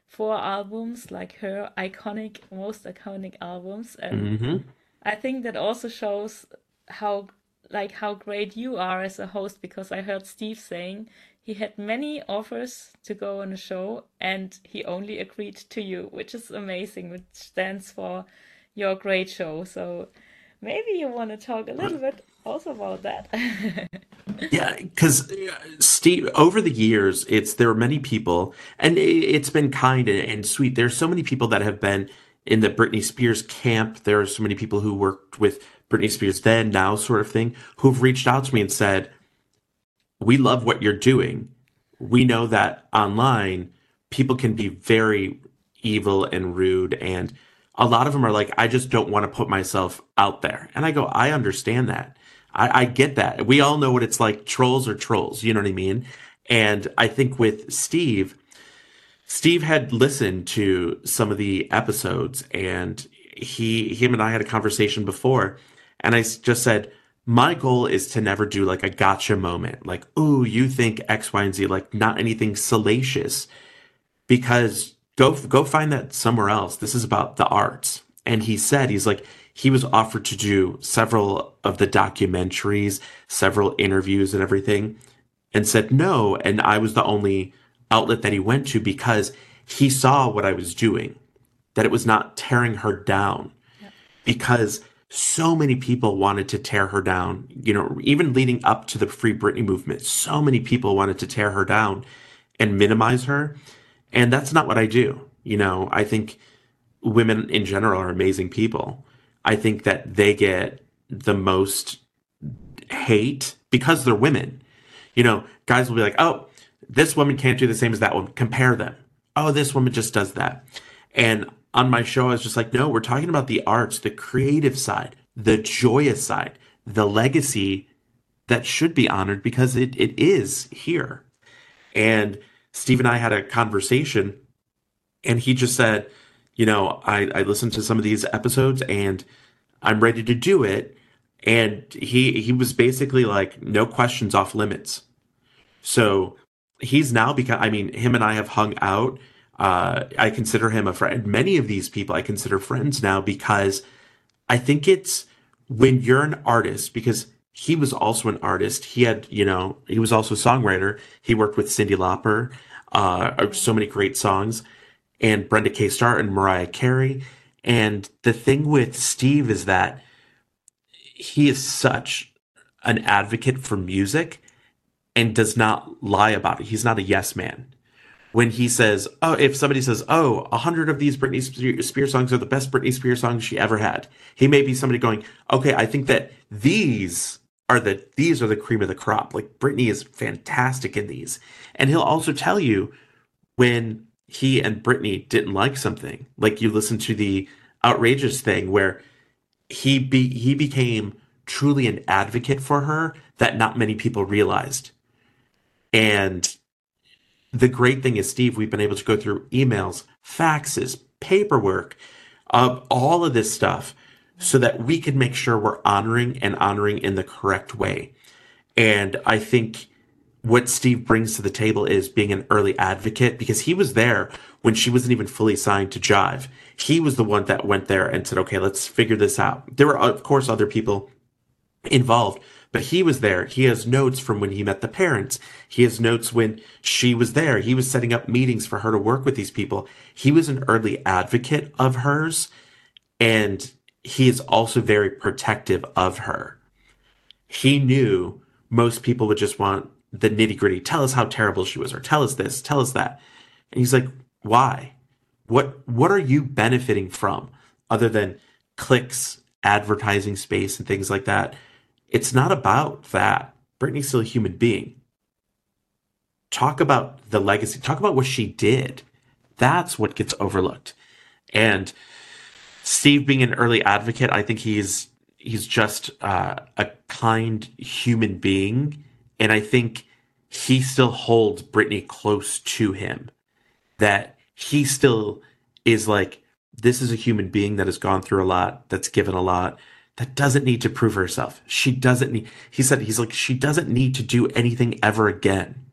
S1: four albums, like her iconic, most iconic albums. And
S2: hmm
S1: I think that also shows how like how great you are as a host because I heard Steve saying he had many offers to go on a show and he only agreed to you, which is amazing, which stands for your great show. So maybe you want to talk a little bit also about that.
S2: Yeah, because uh, Steve, over the years, it's there are many people, and it, it's been kind and, and sweet. There's so many people that have been in the Britney Spears camp. There are so many people who worked with Britney Spears then, now, sort of thing, who've reached out to me and said, "We love what you're doing. We know that online people can be very evil and rude, and a lot of them are like, I just don't want to put myself out there." And I go, I understand that. I, I get that. We all know what it's like. Trolls are trolls. You know what I mean? And I think with Steve, Steve had listened to some of the episodes and he him and I had a conversation before and I just said my goal is to never do like a gotcha moment like ooh you think X Y and Z like not anything salacious because go go find that somewhere else this is about the arts and he said he's like he was offered to do several of the documentaries several interviews and everything and said no. And I was the only outlet that he went to because he saw what I was doing, that it was not tearing her down. Because so many people wanted to tear her down, you know, even leading up to the Free Britney movement, so many people wanted to tear her down and minimize her. And that's not what I do. You know, I think women in general are amazing people. I think that they get the most hate because they're women. You know, guys will be like, oh, this woman can't do the same as that one. Compare them. Oh, this woman just does that. And on my show, I was just like, no, we're talking about the arts, the creative side, the joyous side, the legacy that should be honored because it, it is here. And Steve and I had a conversation, and he just said, you know, I, I listened to some of these episodes and I'm ready to do it. And he he was basically like, no questions off limits. So he's now become, I mean, him and I have hung out. Uh, I consider him a friend. Many of these people I consider friends now because I think it's when you're an artist, because he was also an artist. He had, you know, he was also a songwriter. He worked with Cyndi Lauper, uh, so many great songs, and Brenda K. Starr and Mariah Carey. And the thing with Steve is that he is such an advocate for music and does not lie about it. He's not a yes man. When he says, "Oh, if somebody says, oh, a hundred of these Britney Spear- Spears songs are the best Britney Spears songs she ever had," he may be somebody going, "Okay, I think that these are the these are the cream of the crop. Like Britney is fantastic in these," and he'll also tell you when he and Britney didn't like something. Like you listen to the outrageous thing where he be he became truly an advocate for her that not many people realized. And the great thing is, Steve, we've been able to go through emails, faxes, paperwork, of all of this stuff so that we can make sure we're honoring and honoring in the correct way. And I think what Steve brings to the table is being an early advocate because he was there when she wasn't even fully signed to Jive. He was the one that went there and said, okay, let's figure this out. There were, of course, other people involved, but he was there. He has notes from when he met the parents. He has notes when she was there. He was setting up meetings for her to work with these people. He was an early advocate of hers, and he is also very protective of her. He knew most people would just want the nitty gritty. Tell us how terrible she was, or tell us this, tell us that. And he's like, why? What what are you benefiting from other than clicks, advertising space, and things like that? It's not about that. Britney's still a human being. Talk about the legacy. Talk about what she did. That's what gets overlooked. And Steve being an early advocate, I think he's he's just uh, a kind human being, and I think he still holds Britney close to him. That he still is like this is a human being that has gone through a lot, that's given a lot, that doesn't need to prove herself. She doesn't need, he said, he's like, she doesn't need to do anything ever again.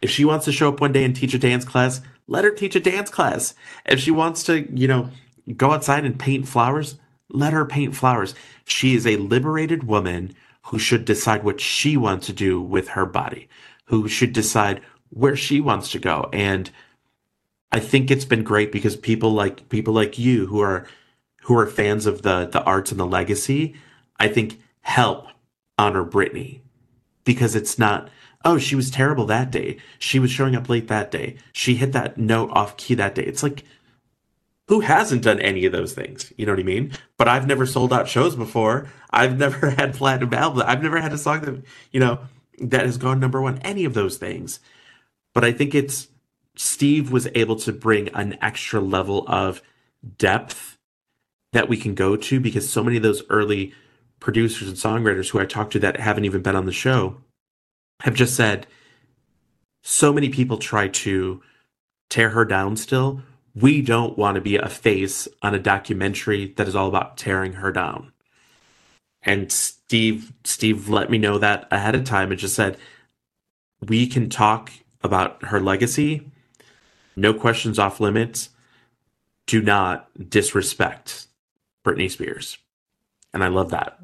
S2: If she wants to show up one day and teach a dance class, let her teach a dance class. If she wants to, you know, go outside and paint flowers, let her paint flowers. She is a liberated woman who should decide what she wants to do with her body, who should decide where she wants to go. And I think it's been great because people like people like you who are who are fans of the the arts and the legacy, I think help honor Britney. Because it's not oh she was terrible that day. She was showing up late that day. She hit that note off key that day. It's like who hasn't done any of those things? You know what i mean? But i've never sold out shows before. I've never had platinum albums i've never had a song that you know that has gone number one any of those things. But i think it's steve was able to bring an extra level of depth that we can go to because so many of those early producers and songwriters who I talked to that haven't even been on the show have just said so many people try to tear her down still. We don't want to be a face on a documentary that is all about tearing her down. And Steve Steve let me know that ahead of time and just said we can talk about her legacy. No questions off limits. Do not disrespect Britney Spears. And I love that.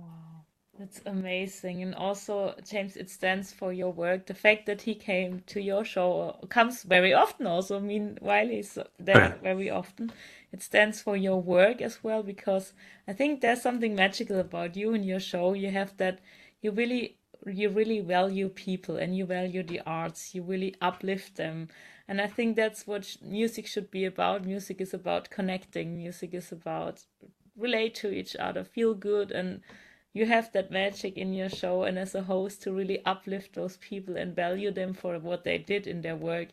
S1: That's amazing. And also, James, it stands for your work. The fact that he came to your show comes very often, also. I mean, while he's there very often, it stands for your work as well, because I think there's something magical about you and your show. You have that, you really. You really value people and you value the arts. You really uplift them. And I think that's what music should be about. Music is about connecting. Music is about relate to each other, feel good, and you have that magic in your show and as a host to really uplift those people and value them for what they did in their work.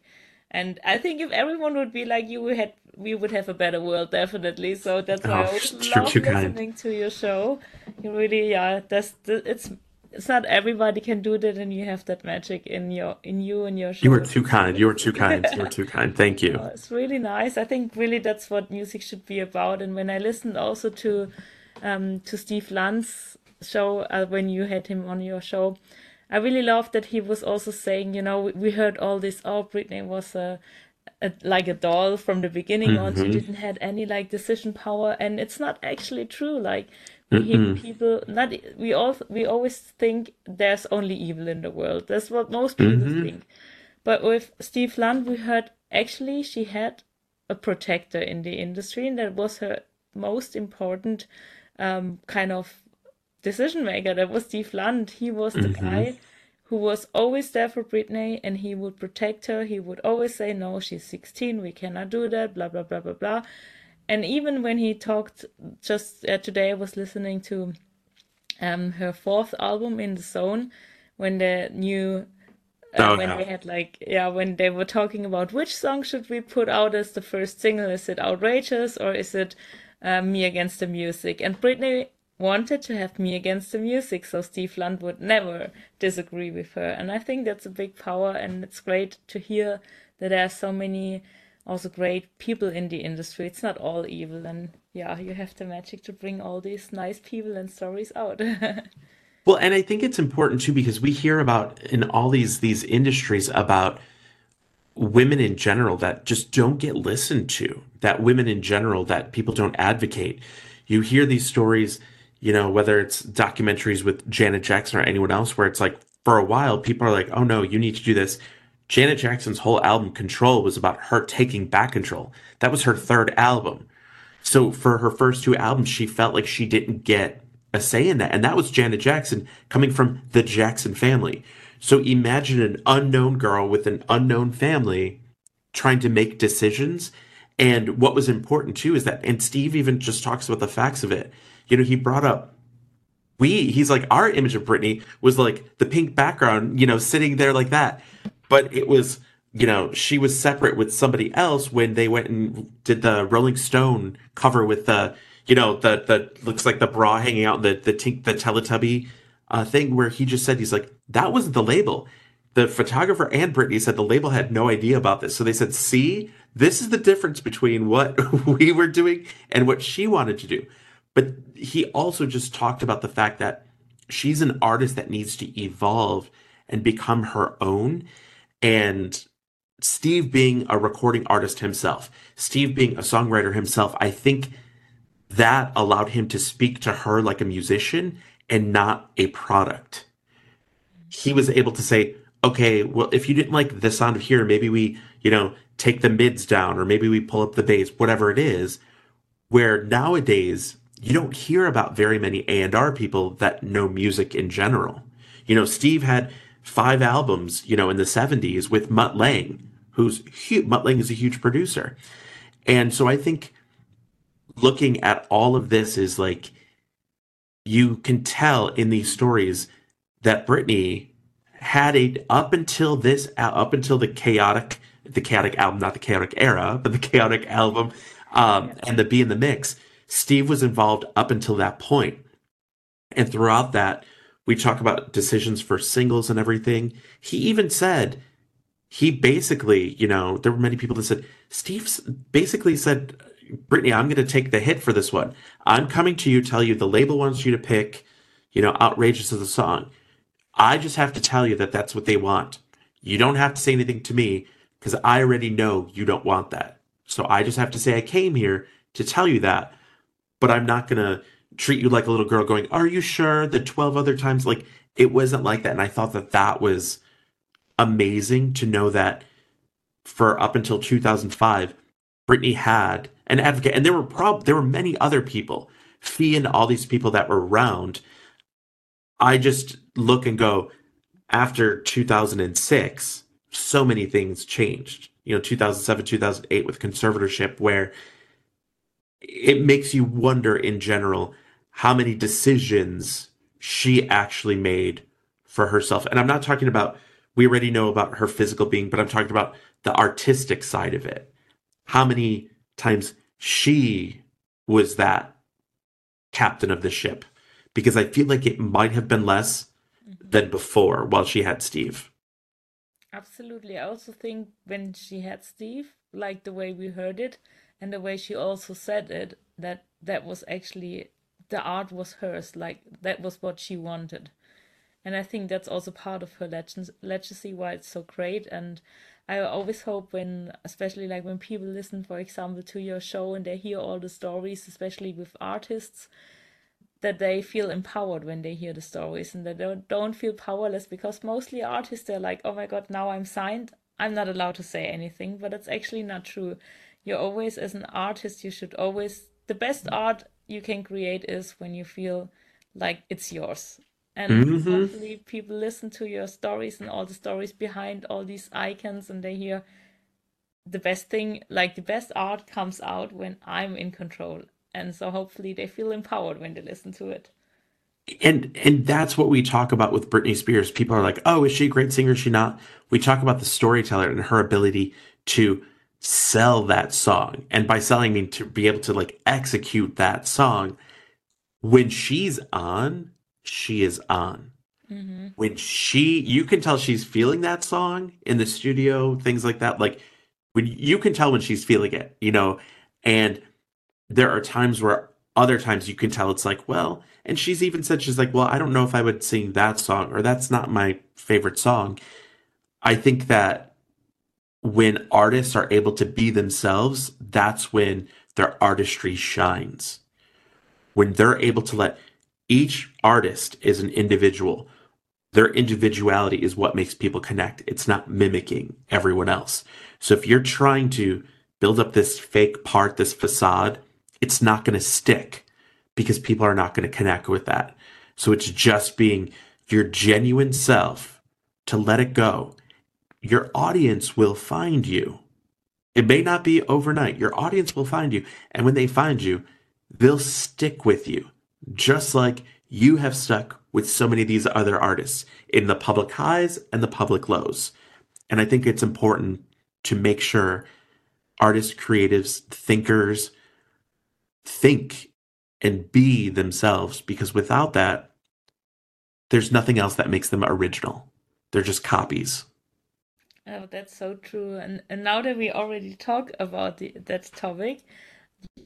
S1: And I think if everyone would be like you, we had we would have a better world definitely. So that's why oh, I always love listening kind. to your show. You really, yeah, that's it's it's not everybody can do that and you have that magic in your in you and your show.
S2: you were too kind you were too kind you were too kind thank you
S1: oh, it's really nice i think really that's what music should be about and when i listened also to um to steve lunt's show uh, when you had him on your show i really loved that he was also saying you know we heard all this oh britney was a, a like a doll from the beginning mm-hmm. on she didn't had any like decision power and it's not actually true like we hear people not we all we always think there's only evil in the world. That's what most people mm-hmm. think. But with Steve Lunt, we heard actually she had a protector in the industry, and that was her most important um, kind of decision maker. That was Steve Lunt. He was the mm-hmm. guy who was always there for Britney, and he would protect her. He would always say, "No, she's 16. We cannot do that." Blah blah blah blah blah and even when he talked just uh, today, I was listening to um, her fourth album in the zone when the new uh, oh, when no. they had like yeah when they were talking about which song should we put out as the first single is it outrageous or is it uh, me against the music and britney wanted to have me against the music so steve Lunt would never disagree with her and i think that's a big power and it's great to hear that there are so many also great people in the industry. It's not all evil, and yeah, you have the magic to bring all these nice people and stories out.
S2: well, and I think it's important too because we hear about in all these these industries about women in general that just don't get listened to. That women in general that people don't advocate. You hear these stories, you know, whether it's documentaries with Janet Jackson or anyone else, where it's like for a while people are like, "Oh no, you need to do this." Janet Jackson's whole album Control was about her taking back control. That was her third album. So for her first two albums, she felt like she didn't get a say in that. And that was Janet Jackson coming from the Jackson family. So imagine an unknown girl with an unknown family trying to make decisions. And what was important too is that, and Steve even just talks about the facts of it. You know, he brought up we, he's like, our image of Britney was like the pink background, you know, sitting there like that but it was you know she was separate with somebody else when they went and did the Rolling Stone cover with the you know the the looks like the bra hanging out the the tink the Teletubby uh, thing where he just said he's like that wasn't the label. The photographer and Britney said the label had no idea about this, so they said, "See, this is the difference between what we were doing and what she wanted to do." But he also just talked about the fact that she's an artist that needs to evolve and become her own. And Steve being a recording artist himself, Steve being a songwriter himself, I think that allowed him to speak to her like a musician and not a product. He was able to say, okay, well, if you didn't like the sound of here, maybe we, you know, take the mids down or maybe we pull up the bass, whatever it is. Where nowadays you don't hear about very many A&R people that know music in general. You know, Steve had five albums, you know, in the 70s with Mutt Lange, who's huge. Mutt Lange is a huge producer. And so I think looking at all of this is like you can tell in these stories that Britney had a up until this up until the chaotic the chaotic album, not the chaotic era, but the chaotic album, um, and the B in the Mix. Steve was involved up until that point. and throughout that, we talk about decisions for singles and everything. He even said he basically, you know, there were many people that said Steve basically said, Britney, I'm going to take the hit for this one. I'm coming to you, tell you the label wants you to pick, you know, outrageous of the song. I just have to tell you that that's what they want. You don't have to say anything to me because I already know you don't want that. So I just have to say I came here to tell you that, but I'm not going to treat you like a little girl going, Are you sure? The 12 other times, like it wasn't like that. And I thought that that was amazing to know that for up until 2005, Britney had an advocate, and there were prob there were many other people, Fee and all these people that were around. I just look and go, after 2006, so many things changed. You know, 2007, 2008 with conservatorship, where it makes you wonder in general how many decisions she actually made for herself. And I'm not talking about, we already know about her physical being, but I'm talking about the artistic side of it. How many times she was that captain of the ship? Because I feel like it might have been less mm-hmm. than before while she had Steve.
S1: Absolutely. I also think when she had Steve, like the way we heard it and the way she also said it, that that was actually the art was hers. Like that was what she wanted. And I think that's also part of her legend, legacy, why it's so great. And I always hope when, especially like when people listen, for example, to your show and they hear all the stories, especially with artists, that they feel empowered when they hear the stories and they don't, don't feel powerless because mostly artists they're like oh my god now i'm signed i'm not allowed to say anything but it's actually not true you're always as an artist you should always the best art you can create is when you feel like it's yours and mm-hmm. hopefully people listen to your stories and all the stories behind all these icons and they hear the best thing like the best art comes out when i'm in control and so hopefully they feel empowered when they listen to it
S2: and and that's what we talk about with Britney Spears. People are like, "Oh, is she a great singer? Is she not?" We talk about the storyteller and her ability to sell that song, and by selling, I mean to be able to like execute that song. When she's on, she is on. Mm-hmm. When she, you can tell she's feeling that song in the studio, things like that. Like when you can tell when she's feeling it, you know, and there are times where other times you can tell it's like, well, and she's even said she's like, well, I don't know if I would sing that song or that's not my favorite song. I think that when artists are able to be themselves, that's when their artistry shines. When they're able to let each artist is an individual. Their individuality is what makes people connect. It's not mimicking everyone else. So if you're trying to build up this fake part, this facade, it's not going to stick because people are not going to connect with that. So it's just being your genuine self to let it go. Your audience will find you. It may not be overnight. Your audience will find you. And when they find you, they'll stick with you, just like you have stuck with so many of these other artists in the public highs and the public lows. And I think it's important to make sure artists, creatives, thinkers, think and be themselves because without that, there's nothing else that makes them original. They're just copies.
S1: Oh, that's so true. And, and now that we already talk about the, that topic,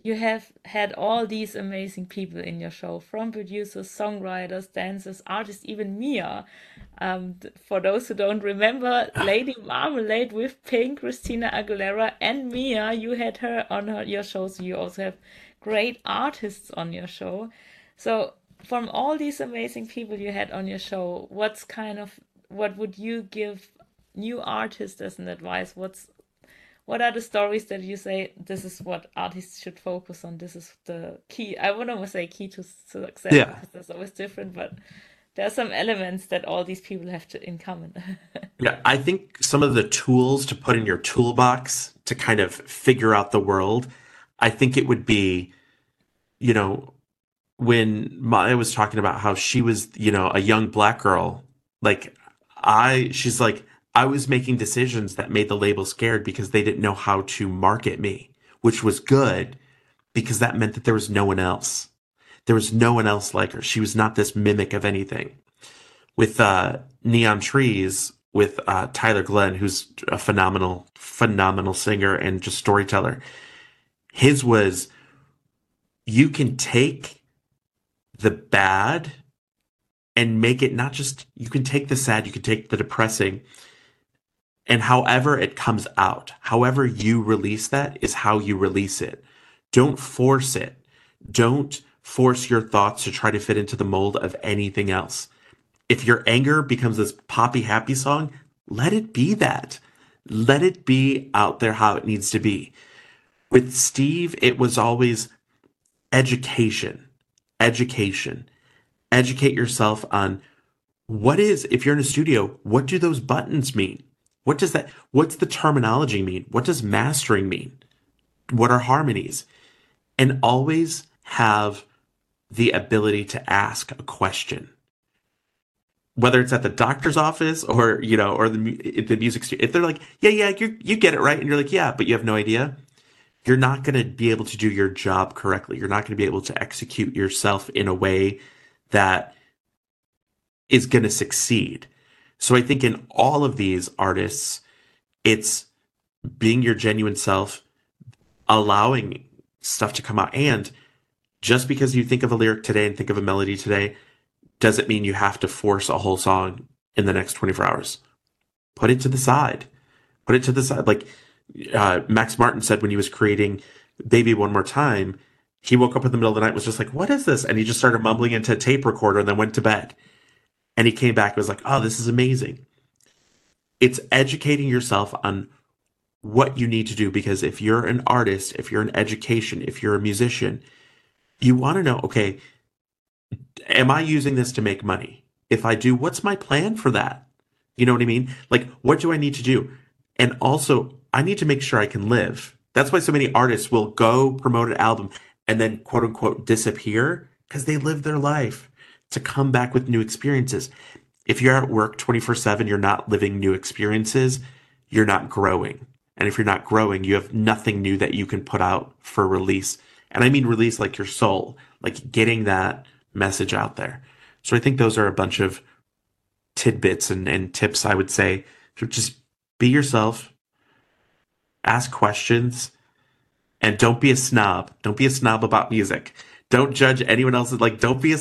S1: you have had all these amazing people in your show from producers, songwriters, dancers, artists, even Mya. Um, for those who don't remember, Lady Marmalade with Pink, Christina Aguilera, and Mya, you had her on her, your show, so you also have great artists on your show. So, from all these amazing people you had on your show, what's kind of what would you give new artists as an advice? What's what are the stories that you say this is what artists should focus on? This is the key. I wouldn't say key to success yeah. because that's always different, but there are some elements that all these people have to in common.
S2: yeah, I think some of the tools to put in your toolbox to kind of figure out the world, I think it would be, you know, when Mya was talking about how she was, you know, a young black girl, like I, she's like, I was making decisions that made the label scared because they didn't know how to market me, which was good because that meant that there was no one else. There was no one else like her. She was not this mimic of anything. With uh, Neon Trees, with uh, Tyler Glenn, who's a phenomenal, phenomenal singer and just storyteller, his was you can take the bad and make it not just you can take the sad, you can take the depressing, and however it comes out, however you release that is how you release it. Don't force it. Don't force your thoughts to try to fit into the mold of anything else. If your anger becomes this poppy happy song, let it be that. Let it be out there how it needs to be. With Steve, it was always education, education. Educate yourself on what is, if you're in a studio, what do those buttons mean? What does that, what's the terminology mean? What does mastering mean? What are harmonies? And always have the ability to ask a question. Whether it's at the doctor's office or, you know, or the, the music studio, if they're like, yeah, yeah, you you get it right. And you're like, yeah, but you have no idea. You're not going to be able to do your job correctly. You're not going to be able to execute yourself in a way that is going to succeed. So I think in all of these artists, it's being your genuine self, allowing stuff to come out. And just because you think of a lyric today and think of a melody today, doesn't mean you have to force a whole song in the next 24 hours. Put it to the side. Put it to the side. Like uh, Max Martin said when he was creating Baby One More Time, he woke up in the middle of the night was just like, what is this? And he just started mumbling into a tape recorder and then went to bed. And he came back and was like, oh, this is amazing. It's educating yourself on what you need to do because if you're an artist, if you're an education, if you're a musician, you want to know, okay, am I using this to make money? If I do, what's my plan for that? You know what I mean? Like, what do I need to do? And also, I need to make sure I can live. That's why so many artists will go promote an album and then quote unquote disappear because they live their life to come back with new experiences. If you're at work 24 7, you're not living new experiences, you're not growing. And if you're not growing, you have nothing new that you can put out for release. And I mean release like your soul, like getting that message out there. So I think those are a bunch of tidbits and, and tips I would say to just be yourself, ask questions, and don't be a snob. Don't be a snob about music. Don't judge anyone else's like don't be a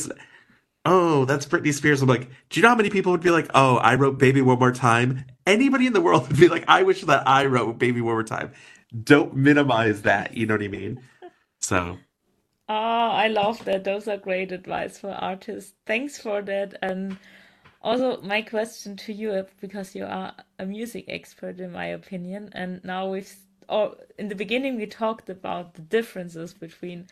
S2: oh, that's Britney Spears. I'm like, do you know how many people would be like, oh, I wrote Baby One More Time? Anybody in the world would be like, I wish that I wrote Baby One More Time. Don't minimize that. You know what I mean? So.
S1: Oh, I love that. Those are great advice for artists. Thanks for that. And also, my question to you, uh, because you are a music expert, in my opinion, and now we've, or oh, in the beginning, we talked about the differences between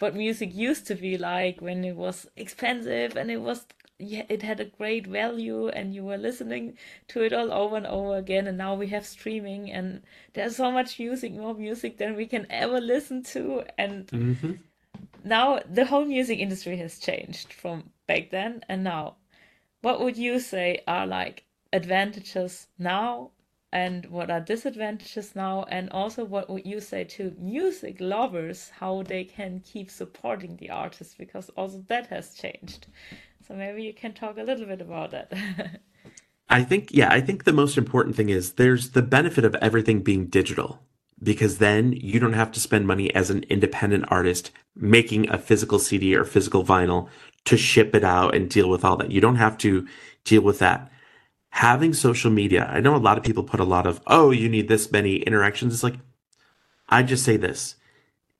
S1: what music used to be like when it was expensive and it was yeah, it had a great value and you were listening to it all over and over again. And now we have streaming and there's so much music more music than we can ever listen to. And mm-hmm. now the whole music industry has changed from back then and now. What would you say are like advantages now and what are disadvantages now and also what would you say to music lovers how they can keep supporting the artist because also that has changed so maybe you can talk a little bit about that
S2: i think yeah i think the most important thing is there's the benefit of everything being digital because then you don't have to spend money as an independent artist making a physical CD or physical vinyl to ship it out and deal with all that. You don't have to deal with that. Having social media, I know a lot of people put a lot of, oh, you need this many interactions. It's like, I just say this.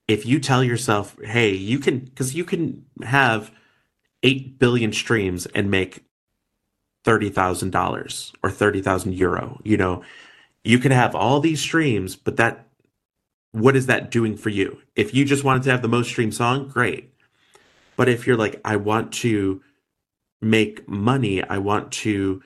S2: If you tell yourself, hey, you can, because you can have 8 billion streams and make $30,000 or 30,000 euro, you know, you can have all these streams, but that what is that doing for you? If you just wanted to have the most streamed song, great. But if you're like, I want to make money, I want to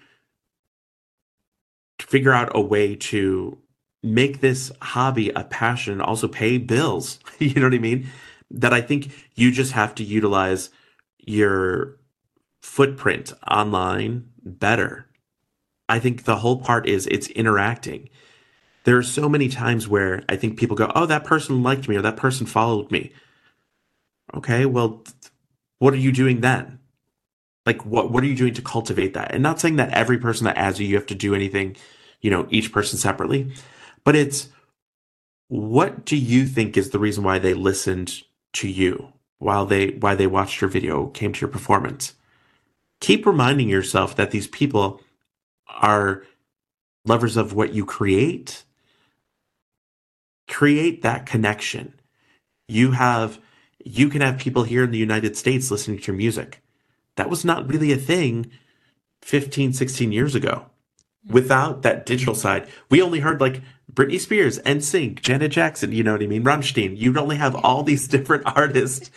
S2: figure out a way to make this hobby a passion also pay bills. you know what I mean? That I think you just have to utilize your footprint online better. I think the whole part is it's interacting there are so many times where I think people go, "Oh, that person liked me or that person followed me." Okay, well, what are you doing then? Like, what what are you doing to cultivate that? And not saying that every person that adds you, you have to do anything, you know, each person separately, but it's what do you think is the reason why they listened to you while they why they watched your video, came to your performance? Keep reminding yourself that these people are lovers of what you create create that connection. You have you can have people here in the United States listening to your music. That was not really a thing 15, 16 years ago. Without that digital side, we only heard like Britney Spears, and NSYNC, Janet Jackson, you know what I mean? Rammstein. You'd only have all these different artists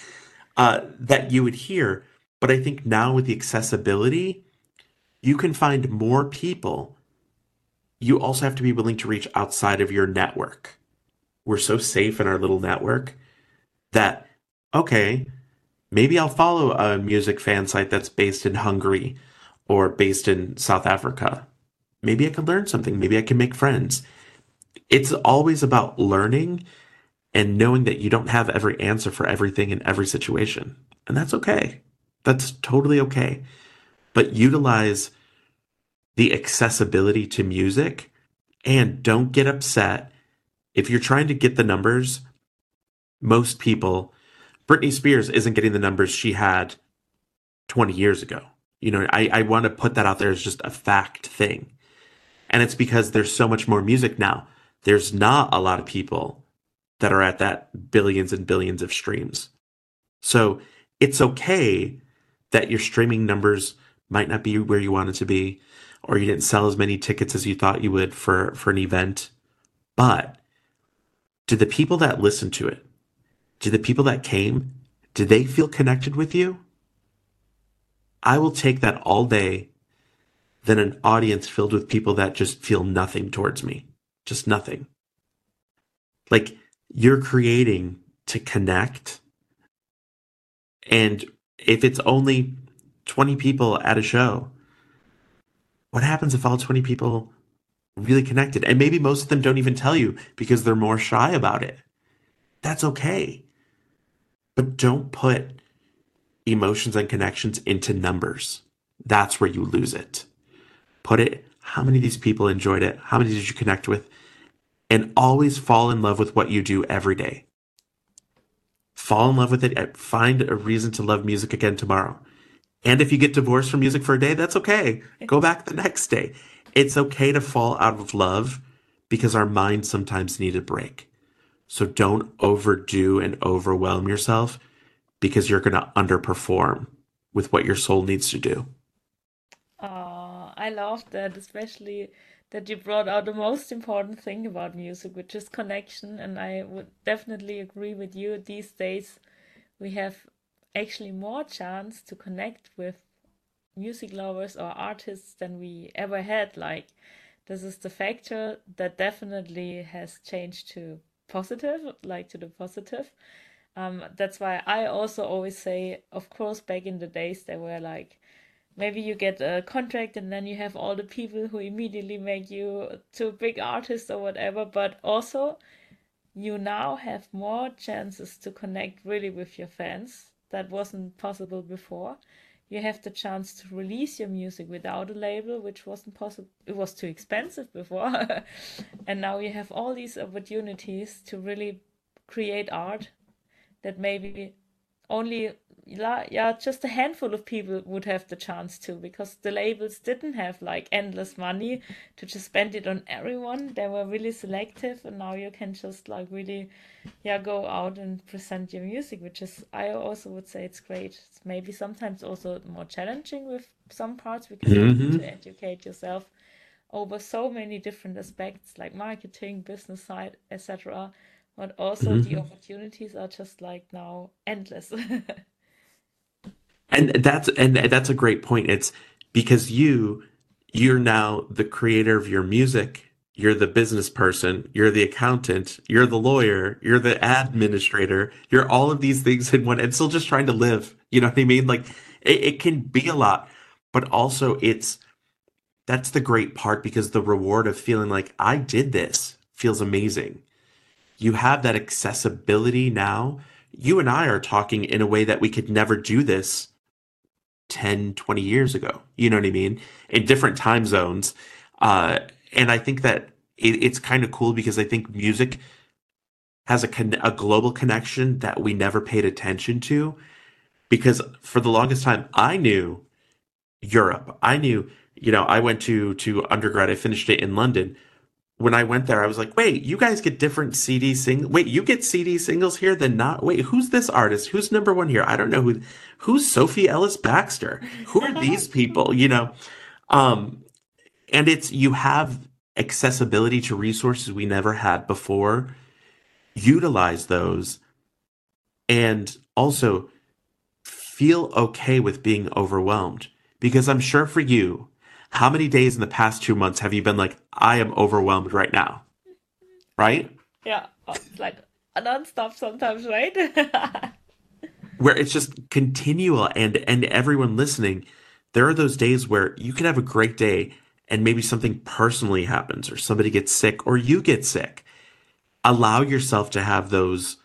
S2: uh, that you would hear. But I think now with the accessibility, you can find more people. You also have to be willing to reach outside of your network we're so safe in our little network that okay, maybe I'll follow a music fan site that's based in Hungary or based in South Africa. Maybe I can learn something. Maybe I can make friends. It's always about learning and knowing that you don't have every answer for everything in every situation. And that's okay. That's totally okay. But utilize the accessibility to music and don't get upset if you're trying to get the numbers, most people, Britney Spears isn't getting the numbers she had 20 years ago. You know, I, I want to put that out there as just a fact thing. And it's because there's so much more music now. There's not a lot of people that are at that billions and billions of streams. So it's okay that your streaming numbers might not be where you want it to be, or you didn't sell as many tickets as you thought you would for, for an event. But did the people that listen to it, did the people that came, did they feel connected with you? I will take that all day than an audience filled with people that just feel nothing towards me. Just nothing. Like you're creating to connect. And if it's only 20 people at a show, what happens if all 20 people really connected. And maybe most of them don't even tell you because they're more shy about it. That's okay. But don't put emotions and connections into numbers. That's where you lose it. Put it how many of these people enjoyed it? How many did you connect with? And always fall in love with what you do every day. Fall in love with it. Find a reason to love music again tomorrow. And if you get divorced from music for a day, that's okay. Go back the next day it's okay to fall out of love because our minds sometimes need a break. So don't overdo and overwhelm yourself because you're going to underperform with what your soul needs to do.
S1: Oh, I love that, especially that you brought out the most important thing about music, which is connection. And I would definitely agree with you. These days, we have actually more chance to connect with music lovers or artists than we ever had. Like, this is the factor that definitely has changed to positive, like to the positive. Um, that's why I also always say, of course, back in the days, there were like, maybe you get a contract and then you have all the people who immediately make you to big artist or whatever. But also, you now have more chances to connect really with your fans. That wasn't possible before you have the chance to release your music without a label, which wasn't possible. It was too expensive before. and now you have all these opportunities to really create art that maybe only yeah just a handful of people would have the chance to because the labels didn't have like endless money to just spend it on everyone they were really selective and now you can just like really yeah go out and present your music which is i also would say it's great it's maybe sometimes also more challenging with some parts because mm-hmm. you need to educate yourself over so many different aspects like marketing business side etc but also mm-hmm. the opportunities are just like now endless
S2: and that's and that's a great point. It's because you you're now the creator of your music. You're the business person. You're the accountant. You're the lawyer. You're the administrator. You're all of these things in one and still just trying to live. You know what i mean? Like it, it can be a lot but also it's that's the great part because the reward of feeling like i did this feels amazing. You have that accessibility now. You and i are talking in a way that we could never do this 10, 20 years ago. You know what I mean? In different time zones. Uh, and I think that it, it's kind of cool because I think music has a, con- a global connection that we never paid attention to. Because for the longest time, I knew Europe. I knew, you know, I went to to undergrad. I finished it in London when I went there, I was like, wait, you guys get different CD sing. Wait, you get CD singles here than not. Wait, who's this artist? Who's number one here? I don't know who. Who's Sophie Ellis-Bextor? Who are these people? You know, um, and it's you have accessibility to resources we never had before. Utilize those, and also feel okay with being overwhelmed because I'm sure for you how many days in the past two months have you been like, I am overwhelmed right now? Right?
S1: Yeah. It's like nonstop sometimes, right?
S2: where it's just continual and and everyone listening, there are those days where you can have a great day and maybe something personally happens or somebody gets sick or you get sick. Allow yourself to have those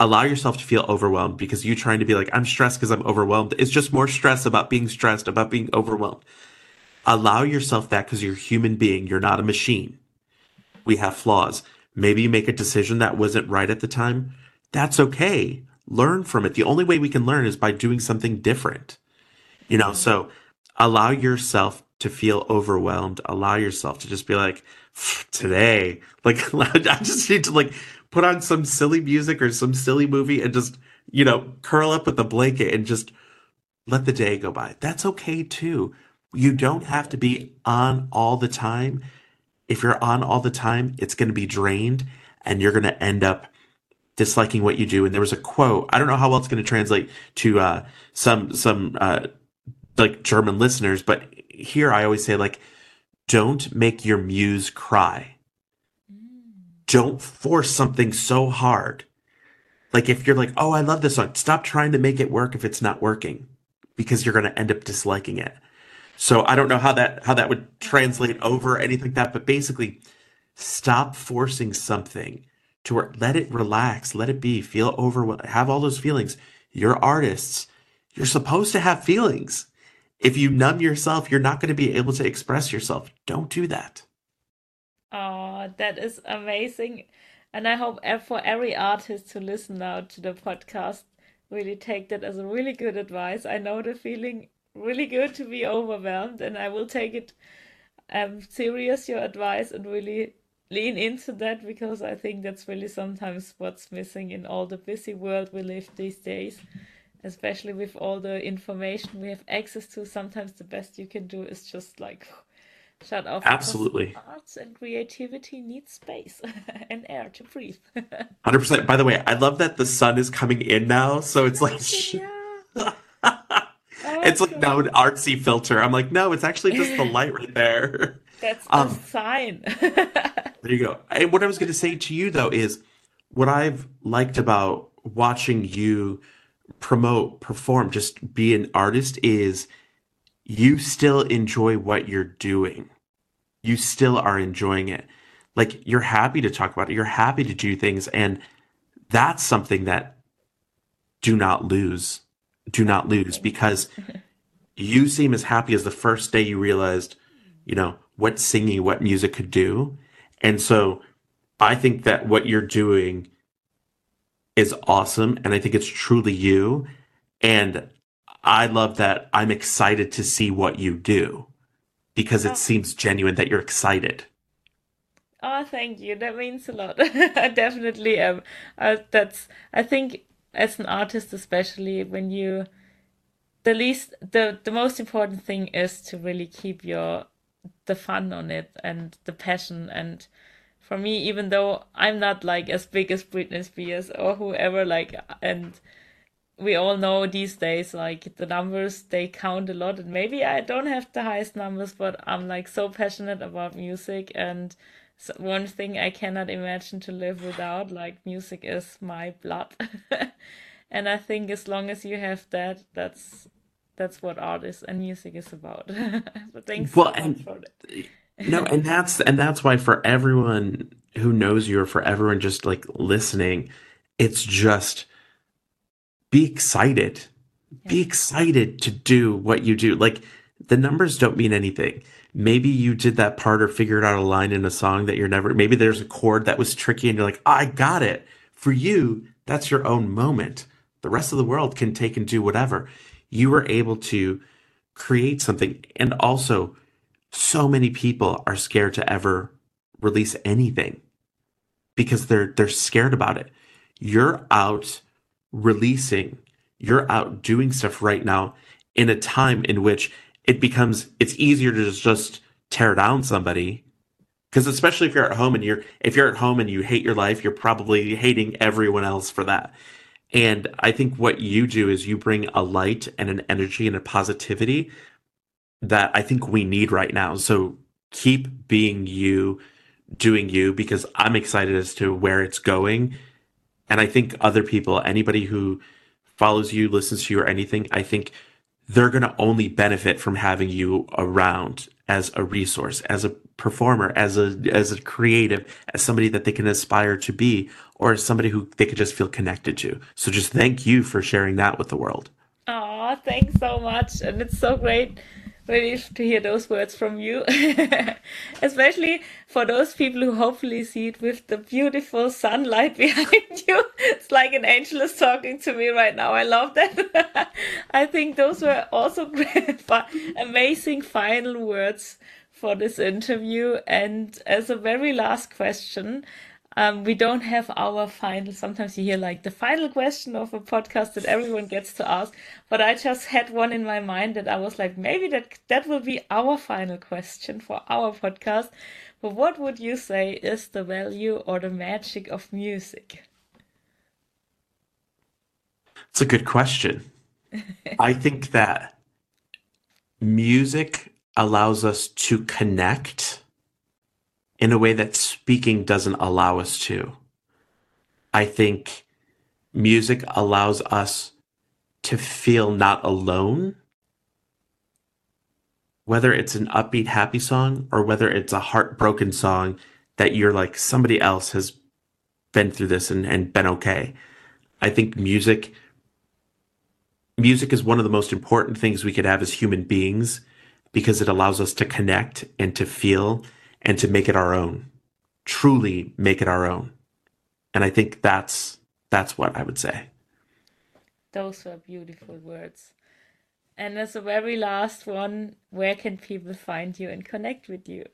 S2: allow yourself to feel overwhelmed because you trying to be like i'm stressed because i'm overwhelmed it's just more stress about being stressed about being overwhelmed Allow yourself that because you're a human being. You're not a machine. We have flaws. Maybe you make a decision that wasn't right at the time. That's okay. Learn from it. The only way we can learn is by doing something different. You know, so allow yourself to feel overwhelmed. Allow yourself to just be like, today, like, I just need to like put on some silly music or some silly movie and just, you know, curl up with a blanket and just let the day go by. That's okay too. You don't have to be on all the time. If you're on all the time, it's going to be drained and you're going to end up disliking what you do. And there was a quote, I don't know how well it's going to translate to uh, some, some uh, like German listeners, but here I always say, like, don't make your muse cry. Don't force something so hard. Like, if you're like, oh, I love this song, stop trying to make it work if it's not working because you're going to end up disliking it. So I don't know how that how that would translate over anything like that, but basically, stop forcing something to where let it relax, let it be, feel over, have all those feelings. You're artists. You're supposed to have feelings. If you numb yourself, you're not going to be able to express yourself. Don't do that.
S1: Oh, that is amazing. And I hope for every artist to listen now to the podcast, really take that as a really good advice. I know the feeling really good to be overwhelmed, and I will take it um, serious your advice and really lean into that because I think that's really sometimes what's missing in all the busy world we live these days, especially with all the information we have access to. Sometimes the best you can do is just like shut off.
S2: Absolutely.
S1: Arts and creativity need space and air to breathe.
S2: Hundred percent. By the way, I love that the sun is coming in now, so it's like.
S1: Yeah.
S2: It's like now an artsy filter. I'm like, no, it's actually just the light right there.
S1: That's a um, sign.
S2: there you go. And what I was going to say to you though is what I've liked about watching you promote, perform, just be an artist is you still enjoy what you're doing. You still are enjoying it. Like you're happy to talk about it. You're happy to do things. And that's something that do not lose do not lose because you seem as happy as the first day you realized, you know, what singing, what music could do. And so I think that what you're doing is awesome. And I think it's truly you. And I love that I'm excited to see what you do because it
S1: Oh,
S2: seems genuine that you're excited.
S1: oh, thank you. That means a lot. I definitely am. Uh, that's, I think, as an artist, especially when you, the least, the the most important thing is to really keep your the fun on it and the passion. And for me, even though I'm not like as big as Britney Spears or whoever, like, and we all know these days like the numbers they count a lot and maybe i don't have the highest numbers but i'm like so passionate about music and so one thing i cannot imagine to live without like music is my blood and i think as long as you have that that's that's what art is and music is about so thanks
S2: Well,
S1: so
S2: and no, and that's and that's why for everyone who knows you or for everyone just like listening, it's just be excited. Be excited to do what you do. Like the numbers don't mean anything. Maybe you did that part or figured out a line in a song that you're never, maybe there's a chord that was tricky and you're like, I got it. For you, that's your own moment. The rest of the world can take and do whatever. You were able to create something. And also, so many people are scared to ever release anything because they're they're scared about it. You're out releasing, you're out doing stuff right now in a time in which it becomes it's easier to just, just tear down somebody because especially if you're at home and you're if you're at home and you hate your life, you're probably hating everyone else for that. And I think what you do is you bring a light and an energy and a positivity that I think we need right now. So keep being you, doing you, because I'm excited as to where it's going. And I think other people, anybody who follows you, listens to you, or anything, I think they're going to only benefit from having you around as a resource, as a performer, as a as a creative, as somebody that they can aspire to be, or as somebody who they could just feel connected to. So just thank you for sharing that with the world.
S1: Oh, thanks so much. And it's so great really to hear those words from you. Especially for those people who hopefully see it with the beautiful sunlight behind you. It's like an angel is talking to me right now. I love that. I think those were also great, amazing final words for this interview. And as a very last question, um, we don't have our final. Sometimes you hear like the final question of a podcast that everyone gets to ask, but I just had one in my mind that I was like, maybe that that will be our final question for our podcast. But what would you say is the value or the magic of music?
S2: It's a good question. I think that music allows us to connect in a way that speaking doesn't allow us to. I think music allows us to feel not alone, whether it's an upbeat, happy song or whether it's a heartbroken song that you're like, somebody else has been through this and, and been okay. I think music music is one of the most important things we could have as human beings because it allows us to connect and to feel and to make it our own truly make it our own and i think that's that's what i would say
S1: Those were beautiful words. And as a very last one, where can people find you and connect with you?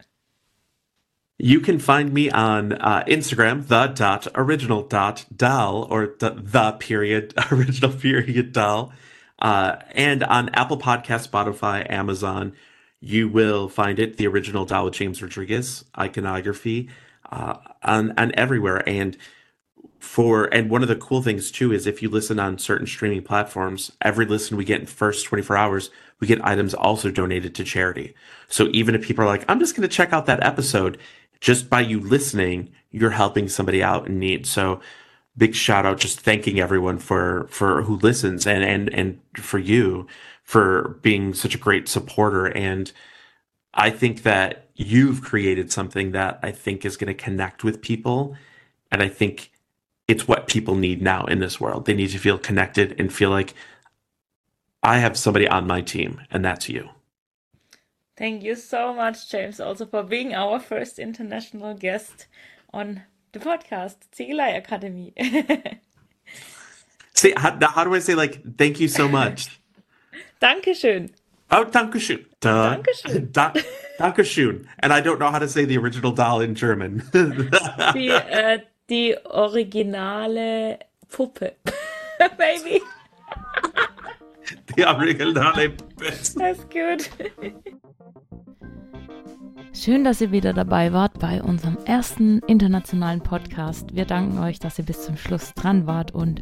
S2: you can find me on uh, instagram the dot original dot doll or the, the period original period doll uh, and on apple podcast spotify amazon you will find it the original doll james rodriguez iconography uh, on, on everywhere. And for and one of the cool things too is if you listen on certain streaming platforms every listen we get in first 24 hours we get items also donated to charity. So even if people are like i'm just going to check out that episode just by you listening you're helping somebody out in need. So big shout out just thanking everyone for for who listens and and and for you for being such a great supporter and i think that you've created something that i think is going to connect with people and i think it's what people need now in this world. They need to feel connected and feel like I have somebody on my team, and that's you.
S1: Thank you so much, James, also for being our first international guest on the podcast, Ziegelei Academy.
S2: See, how, how do I say, like, thank you so much?
S1: Dankeschön.
S2: Oh, Dankeschön. Duh.
S1: Dankeschön.
S2: Da, Dankeschön. And I don't know how to say the original doll in German.
S1: Die, äh, die originale Puppe. Baby.
S2: die originale
S1: Puppe. That's good. Schön, dass ihr wieder dabei wart bei unserem ersten internationalen Podcast. Wir danken euch, dass ihr bis zum Schluss dran wart. Und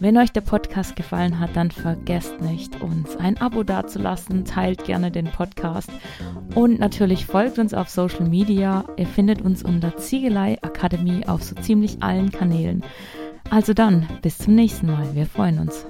S1: wenn euch der Podcast gefallen hat, dann vergesst nicht, uns ein Abo dazulassen. Teilt gerne den Podcast. Und natürlich folgt uns auf Social Media. Ihr findet uns unter Ziegelei Akademie auf so ziemlich allen Kanälen. Also dann, bis zum nächsten Mal. Wir freuen uns.